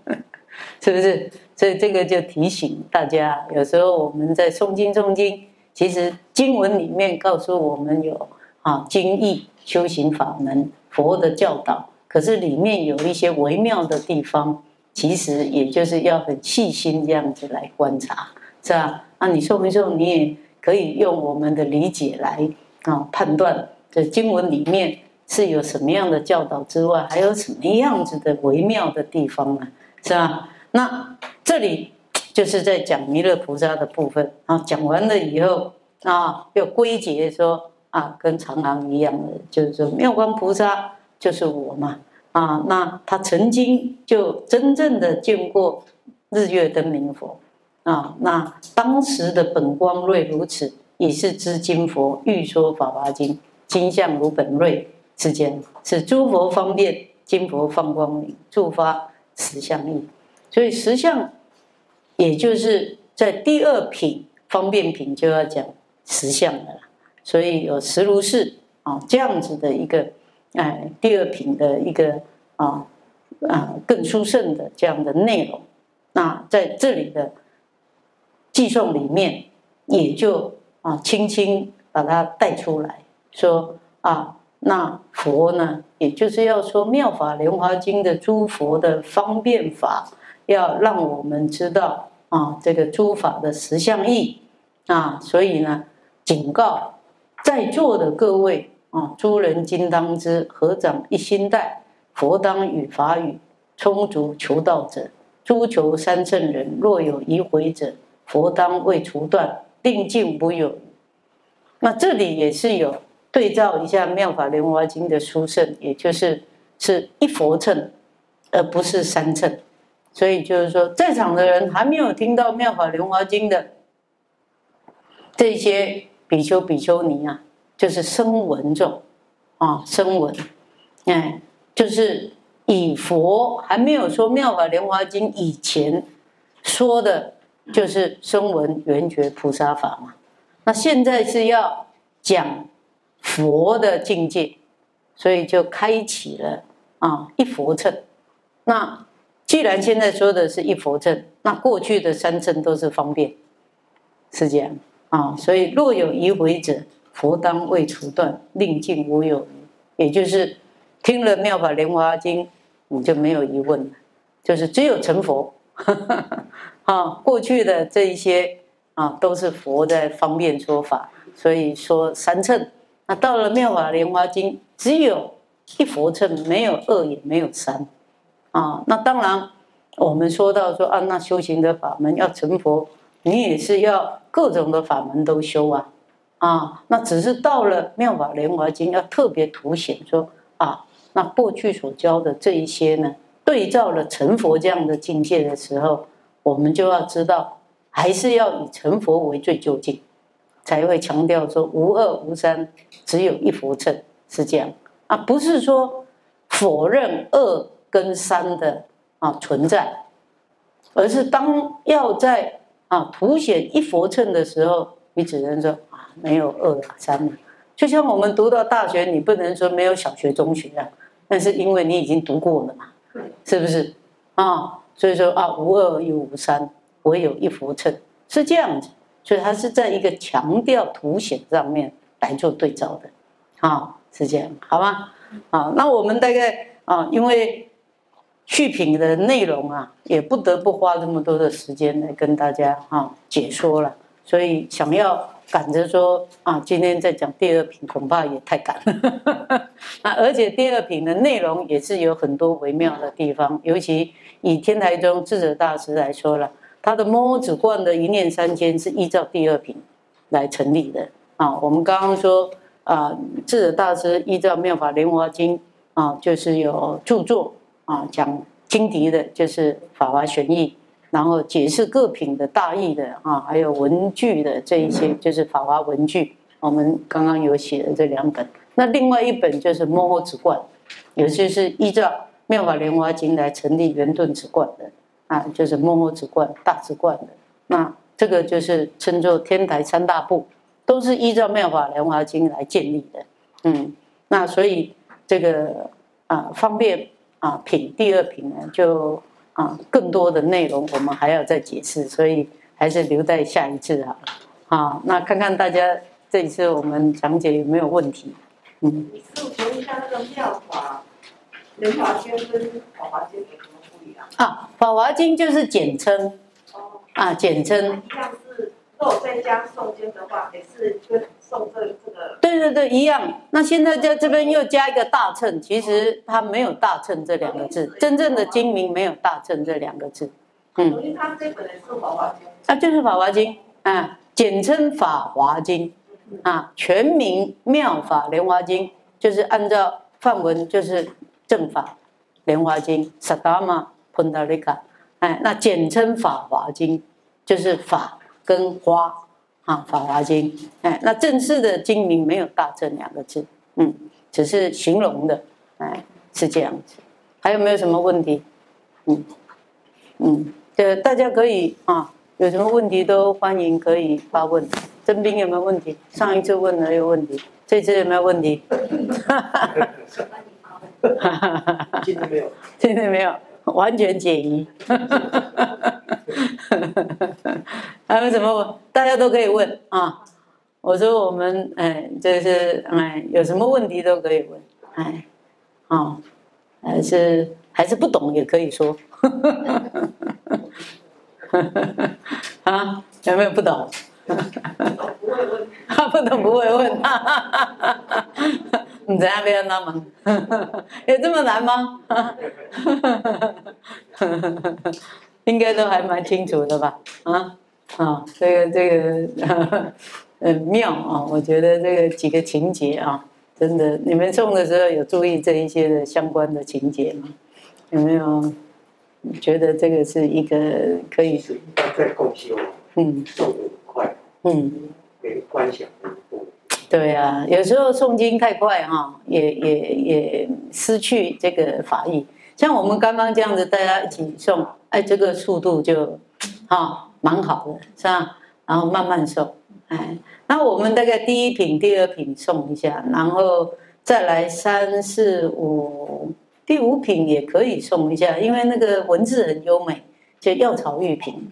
是不是？所以这个就提醒大家，有时候我们在诵经诵经，其实经文里面告诉我们有啊经义、修行法门、佛的教导，可是里面有一些微妙的地方，其实也就是要很细心这样子来观察。是吧？那你说没说？你也可以用我们的理解来啊判断这经文里面是有什么样的教导之外，还有什么样子的微妙的地方呢？是吧？那这里就是在讲弥勒菩萨的部分啊。讲完了以后啊，又归结说啊，跟长行一样的，就是说妙观菩萨就是我嘛啊。那他曾经就真正的见过日月灯明佛。啊，那当时的本光瑞如此，也是知金佛欲说法华经，金相如本瑞之间，是诸佛方便，金佛放光明，助发实相意。所以实相，也就是在第二品方便品就要讲实相的了。所以有实如是啊这样子的一个哎第二品的一个啊啊更殊胜的这样的内容。那在这里的。寄送里面也就啊轻轻把它带出来，说啊那佛呢，也就是要说《妙法莲华经》的诸佛的方便法，要让我们知道啊这个诸法的实相义啊，所以呢警告在座的各位啊，诸人今当知，合掌一心待，佛当与法语充足求道者，诸求三圣人若有疑回者。佛当未除断，定境不有。那这里也是有对照一下《妙法莲华经》的殊胜，也就是是一佛乘，而不是三乘。所以就是说，在场的人还没有听到《妙法莲华经》的这些比丘、比丘尼啊，就是声闻众啊，声闻，哎，就是以佛还没有说《妙法莲华经》以前说的。就是声闻缘觉菩萨法嘛，那现在是要讲佛的境界，所以就开启了啊一佛乘。那既然现在说的是一佛乘，那过去的三乘都是方便，是这样啊。所以若有疑回者，佛当未除断，令尽无有。也就是听了妙法莲华经，你就没有疑问了，就是只有成佛。(laughs) 啊，过去的这一些啊，都是佛在方便说法，所以说三乘。那到了妙法莲华经，只有一佛乘，没有二，也没有三。啊，那当然，我们说到说啊，那修行的法门要成佛，你也是要各种的法门都修啊。啊，那只是到了妙法莲华经，要特别凸显说啊，那过去所教的这一些呢，对照了成佛这样的境界的时候。我们就要知道，还是要以成佛为最究竟，才会强调说无二无三，只有一佛乘是这样啊，不是说否认二跟三的啊存在，而是当要在啊凸显一佛乘的时候，你只能说啊没有二啊三了。就像我们读到大学，你不能说没有小学、中学啊，但是因为你已经读过了嘛，是不是啊？所以说啊，无二又无三，唯有一佛乘，是这样子。所以它是在一个强调凸显上面来做对照的，啊，是这样，好吗？啊，那我们大概啊，因为续品的内容啊，也不得不花这么多的时间来跟大家啊解说了，所以想要赶着说啊，今天再讲第二品，恐怕也太赶了。(laughs) 那，而且第二品的内容也是有很多微妙的地方，尤其以天台宗智者大师来说了。他的摸子观的一念三千是依照第二品来成立的啊。我们刚刚说啊，智者大师依照妙法莲华经啊，就是有著作啊，讲经题的，就是法华玄义，然后解释各品的大义的啊，还有文具的这一些，就是法华文具。我们刚刚有写的这两本，那另外一本就是摸子观，也就是依照妙法莲华经来成立圆顿子观的。啊，就是摸摸之观、大之观的，那这个就是称作天台三大部，都是依照妙法莲华经来建立的。嗯，那所以这个啊，方便啊品第二品呢，就啊更多的内容我们还要再解释，所以还是留在下一次好了。好，那看看大家这一次我们讲解有没有问题？嗯。师傅，问一下那个妙法莲华经跟法华经。啊，《法华经》就是简称，啊，简称。如果再加诵经的话，也是跟诵这这个。对对对，一样。那现在在这边又加一个大乘，其实它没有大乘这两个字，真正的经名没有大乘这两个字。嗯。因为它这本来是《法华经》。啊，就是《法华经》啊，简称《法华经》啊，全名《妙法莲华经》，就是按照梵文就是正法莲华经，萨达玛。碰到那个，哎，那简称《法华经》，就是法跟花啊，《法华经》哎，那正式的经名没有“大正”两个字，嗯，只是形容的，哎，是这样子。还有没有什么问题？嗯嗯，这大家可以啊，有什么问题都欢迎可以发问。真兵有没有问题？上一次问了有问题，这次有没有问题？哈哈哈哈哈今天没有，今天没有。完全解疑，还有什么？大家都可以问啊！我说我们哎，就是哎，有什么问题都可以问，哎，啊，还是还是不懂也可以说，(laughs) 啊，有没有不懂？他不懂不会问，你在那边那么，有这么难吗？应该都还蛮清楚的吧？啊啊，这个这个 (laughs) 很妙啊！我觉得这个几个情节啊，真的，你们送的时候有注意这一些的相关的情节吗？有没有觉得这个是一个可以？在共修，嗯，送的快，嗯，给观想的多。对呀，有时候诵经太快哈，也也也失去这个法意。像我们刚刚这样子，大家一起诵，哎，这个速度就，哈，蛮好的，是吧？然后慢慢诵，哎，那我们大概第一品、第二品诵一下，然后再来三四五，第五品也可以诵一下，因为那个文字很优美，就药草玉品，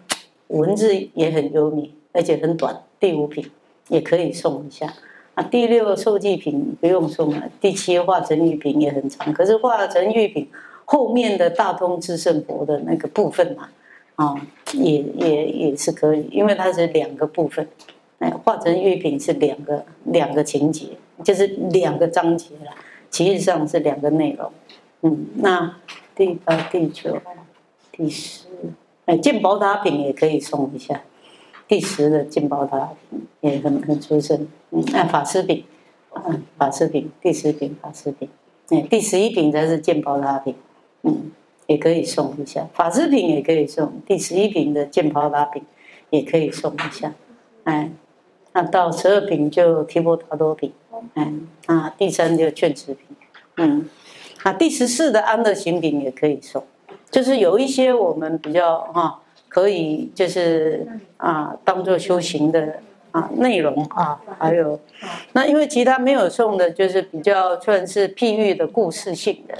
文字也很优美，而且很短，第五品也可以送一下。啊第六受记品不用送了，第七化成玉品也很长，可是化成玉品后面的大通智胜佛的那个部分嘛，啊，也也也是可以，因为它是两个部分，哎，化成玉品是两个两个情节，就是两个章节了，其实上是两个内容，嗯，那第八、第九、第十，哎，见宝塔品也可以送一下。第十的金宝塔也很很出色，嗯，那法师品，嗯，法师品，第十品法师品，哎，第十一品才是鉴宝塔品，嗯，也可以送一下，法师品也可以送，第十一品的鉴宝塔品也可以送一下，哎，那到十二品就提婆达多品，哎，啊，第三就劝持品，嗯，啊，第十四的安乐行品也可以送，就是有一些我们比较哈，可以就是啊，当做修行的啊内容啊，还有那因为其他没有送的，就是比较算是譬喻的故事性的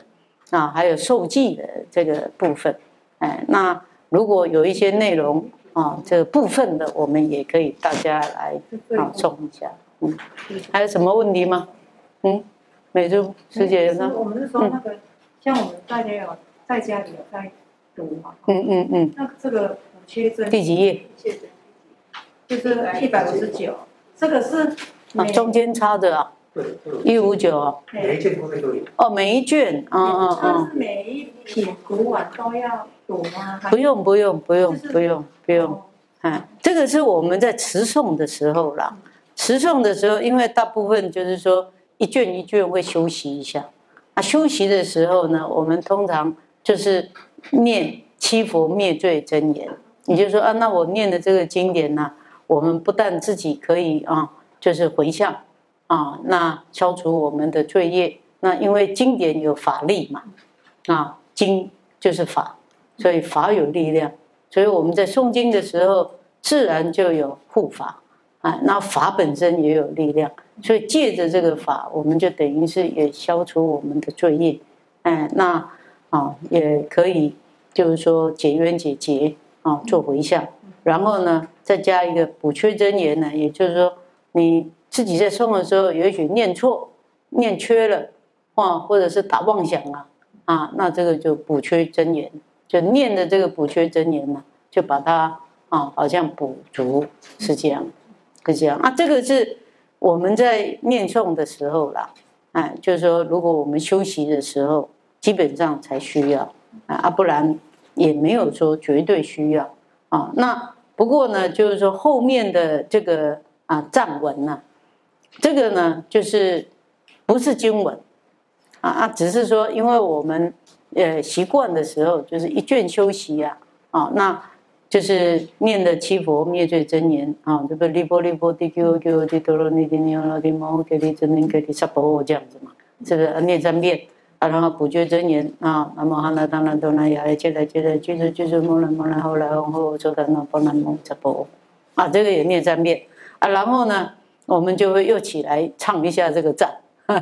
啊，还有受记的这个部分，哎，那如果有一些内容啊，这个部分的，我们也可以大家来啊送一下，嗯，还有什么问题吗？嗯。美珠师姐呢？我们是说那个，像我们大家有在家里有在嗯嗯嗯。那这个补缺针第几页？就是一百五十九。这个是啊，中间差的啊。一五九。每一卷都有。哦，每一卷，啊啊啊。是每一品读完都要读吗？不用不用不用不用不用。哎，这个是我们在持诵的时候啦。持诵的时候，因为大部分就是说。一卷一卷会休息一下，啊，休息的时候呢，我们通常就是念七佛灭罪真言。你就说啊，那我念的这个经典呢，我们不但自己可以啊，就是回向啊，那消除我们的罪业。那因为经典有法力嘛，啊，经就是法，所以法有力量，所以我们在诵经的时候，自然就有护法啊，那法本身也有力量。所以借着这个法，我们就等于是也消除我们的罪业，哎，那啊也可以，就是说解冤解结啊，做回向。然后呢，再加一个补缺真言呢，也就是说你自己在诵的时候，也许念错、念缺了，啊，或者是打妄想了，啊，那这个就补缺真言，就念的这个补缺真言呢，就把它啊，好像补足，是这样，是这样啊，这个是。我们在念诵的时候啦，哎，就是说，如果我们休息的时候，基本上才需要啊，不然也没有说绝对需要啊。那不过呢，就是说后面的这个啊藏文呢，这个呢就是不是经文啊啊，只是说，因为我们呃习惯的时候，就是一卷休息呀啊那。就是念的七佛灭罪真言啊，这个利波利波地鸠鸠地陀罗尼地尼阿地摩给利真尼给利萨婆这样子嘛，是不是念三遍？啊然后补觉真言啊，那么哈那当然都那呀，接着接着句子句子摩来摩来后来往后说的那波那摩萨婆啊，这个也念三遍啊。然后呢，我们就会又起来唱一下这个赞，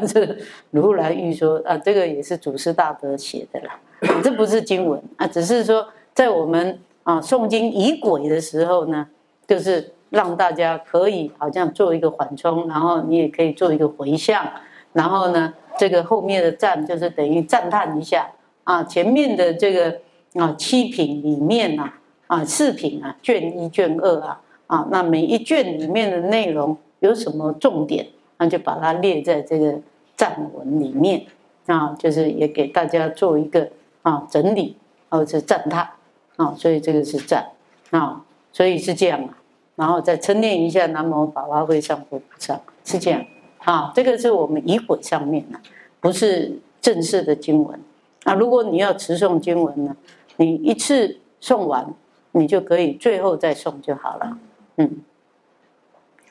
这个如来欲说啊，这个也是祖师大德写的啦，这不是经文啊，只是说在我们。啊，诵经仪轨的时候呢，就是让大家可以好像做一个缓冲，然后你也可以做一个回向，然后呢，这个后面的赞就是等于赞叹一下啊，前面的这个啊七品里面呐啊四品啊卷一卷二啊啊，那每一卷里面的内容有什么重点，那就把它列在这个赞文里面啊，就是也给大家做一个啊整理或者是赞叹。啊，所以这个是赞啊，所以是这样啊，然后再称念一下南无法华会上佛菩萨，是这样啊。这个是我们仪轨上面的，不是正式的经文啊。如果你要持诵经文呢，你一次诵完，你就可以最后再诵就好了。嗯，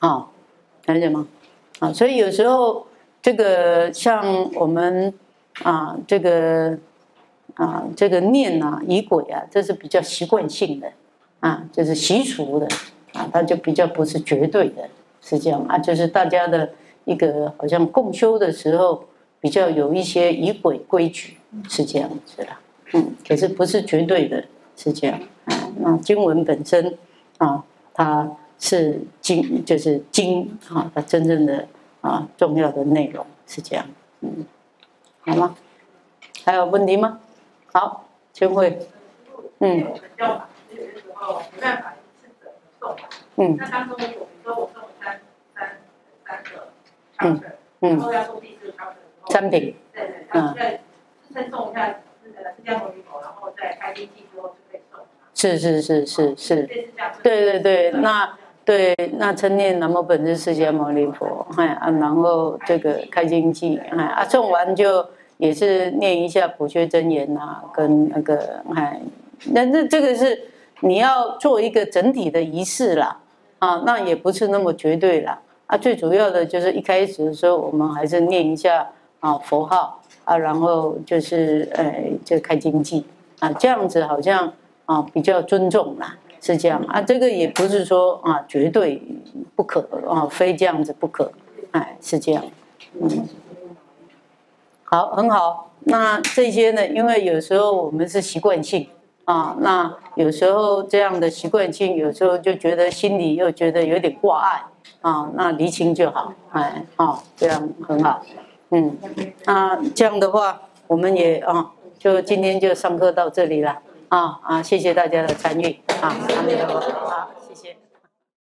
好，了解吗？啊，所以有时候这个像我们啊，这个。啊，这个念啊，仪轨啊，这是比较习惯性的，啊，就是习俗的，啊，它就比较不是绝对的，是这样啊，就是大家的一个好像共修的时候，比较有一些仪轨规矩，是这样子啦，嗯，可是不是绝对的，是这样啊。那经文本身啊，它是经，就是经啊，它真正的啊重要的内容是这样，嗯，好吗？还有问题吗？好，千惠。嗯。有的时候没办法一次整个送嗯。那当中我，比如说我送三三三个超车，然后要送第四个超车的时候，三瓶。对对。然后再再送一下是呃释迦牟尼佛，然后再开机器之后就可以送。是是是是是。对对对，那对那称念南无本师释迦牟尼佛，哎啊，然后这个开经记，哎啊，送完就。也是念一下普学真言呐，跟那个哎，那那这个是你要做一个整体的仪式啦，啊，那也不是那么绝对啦，啊，最主要的就是一开始的时候，我们还是念一下啊佛号啊，然后就是呃，就开经济啊，这样子好像啊比较尊重啦，是这样啊。这个也不是说啊绝对不可啊，非这样子不可，哎，是这样，嗯，好，很好。那这些呢，因为有时候我们是习惯性啊，那有时候这样的习惯性，有时候就觉得心里又觉得有点挂碍啊，那厘清就好，哎，好，这样很好。嗯，那这样的话，我们也啊，就今天就上课到这里了啊啊，谢谢大家的参与啊，阿弥陀佛，好，谢谢。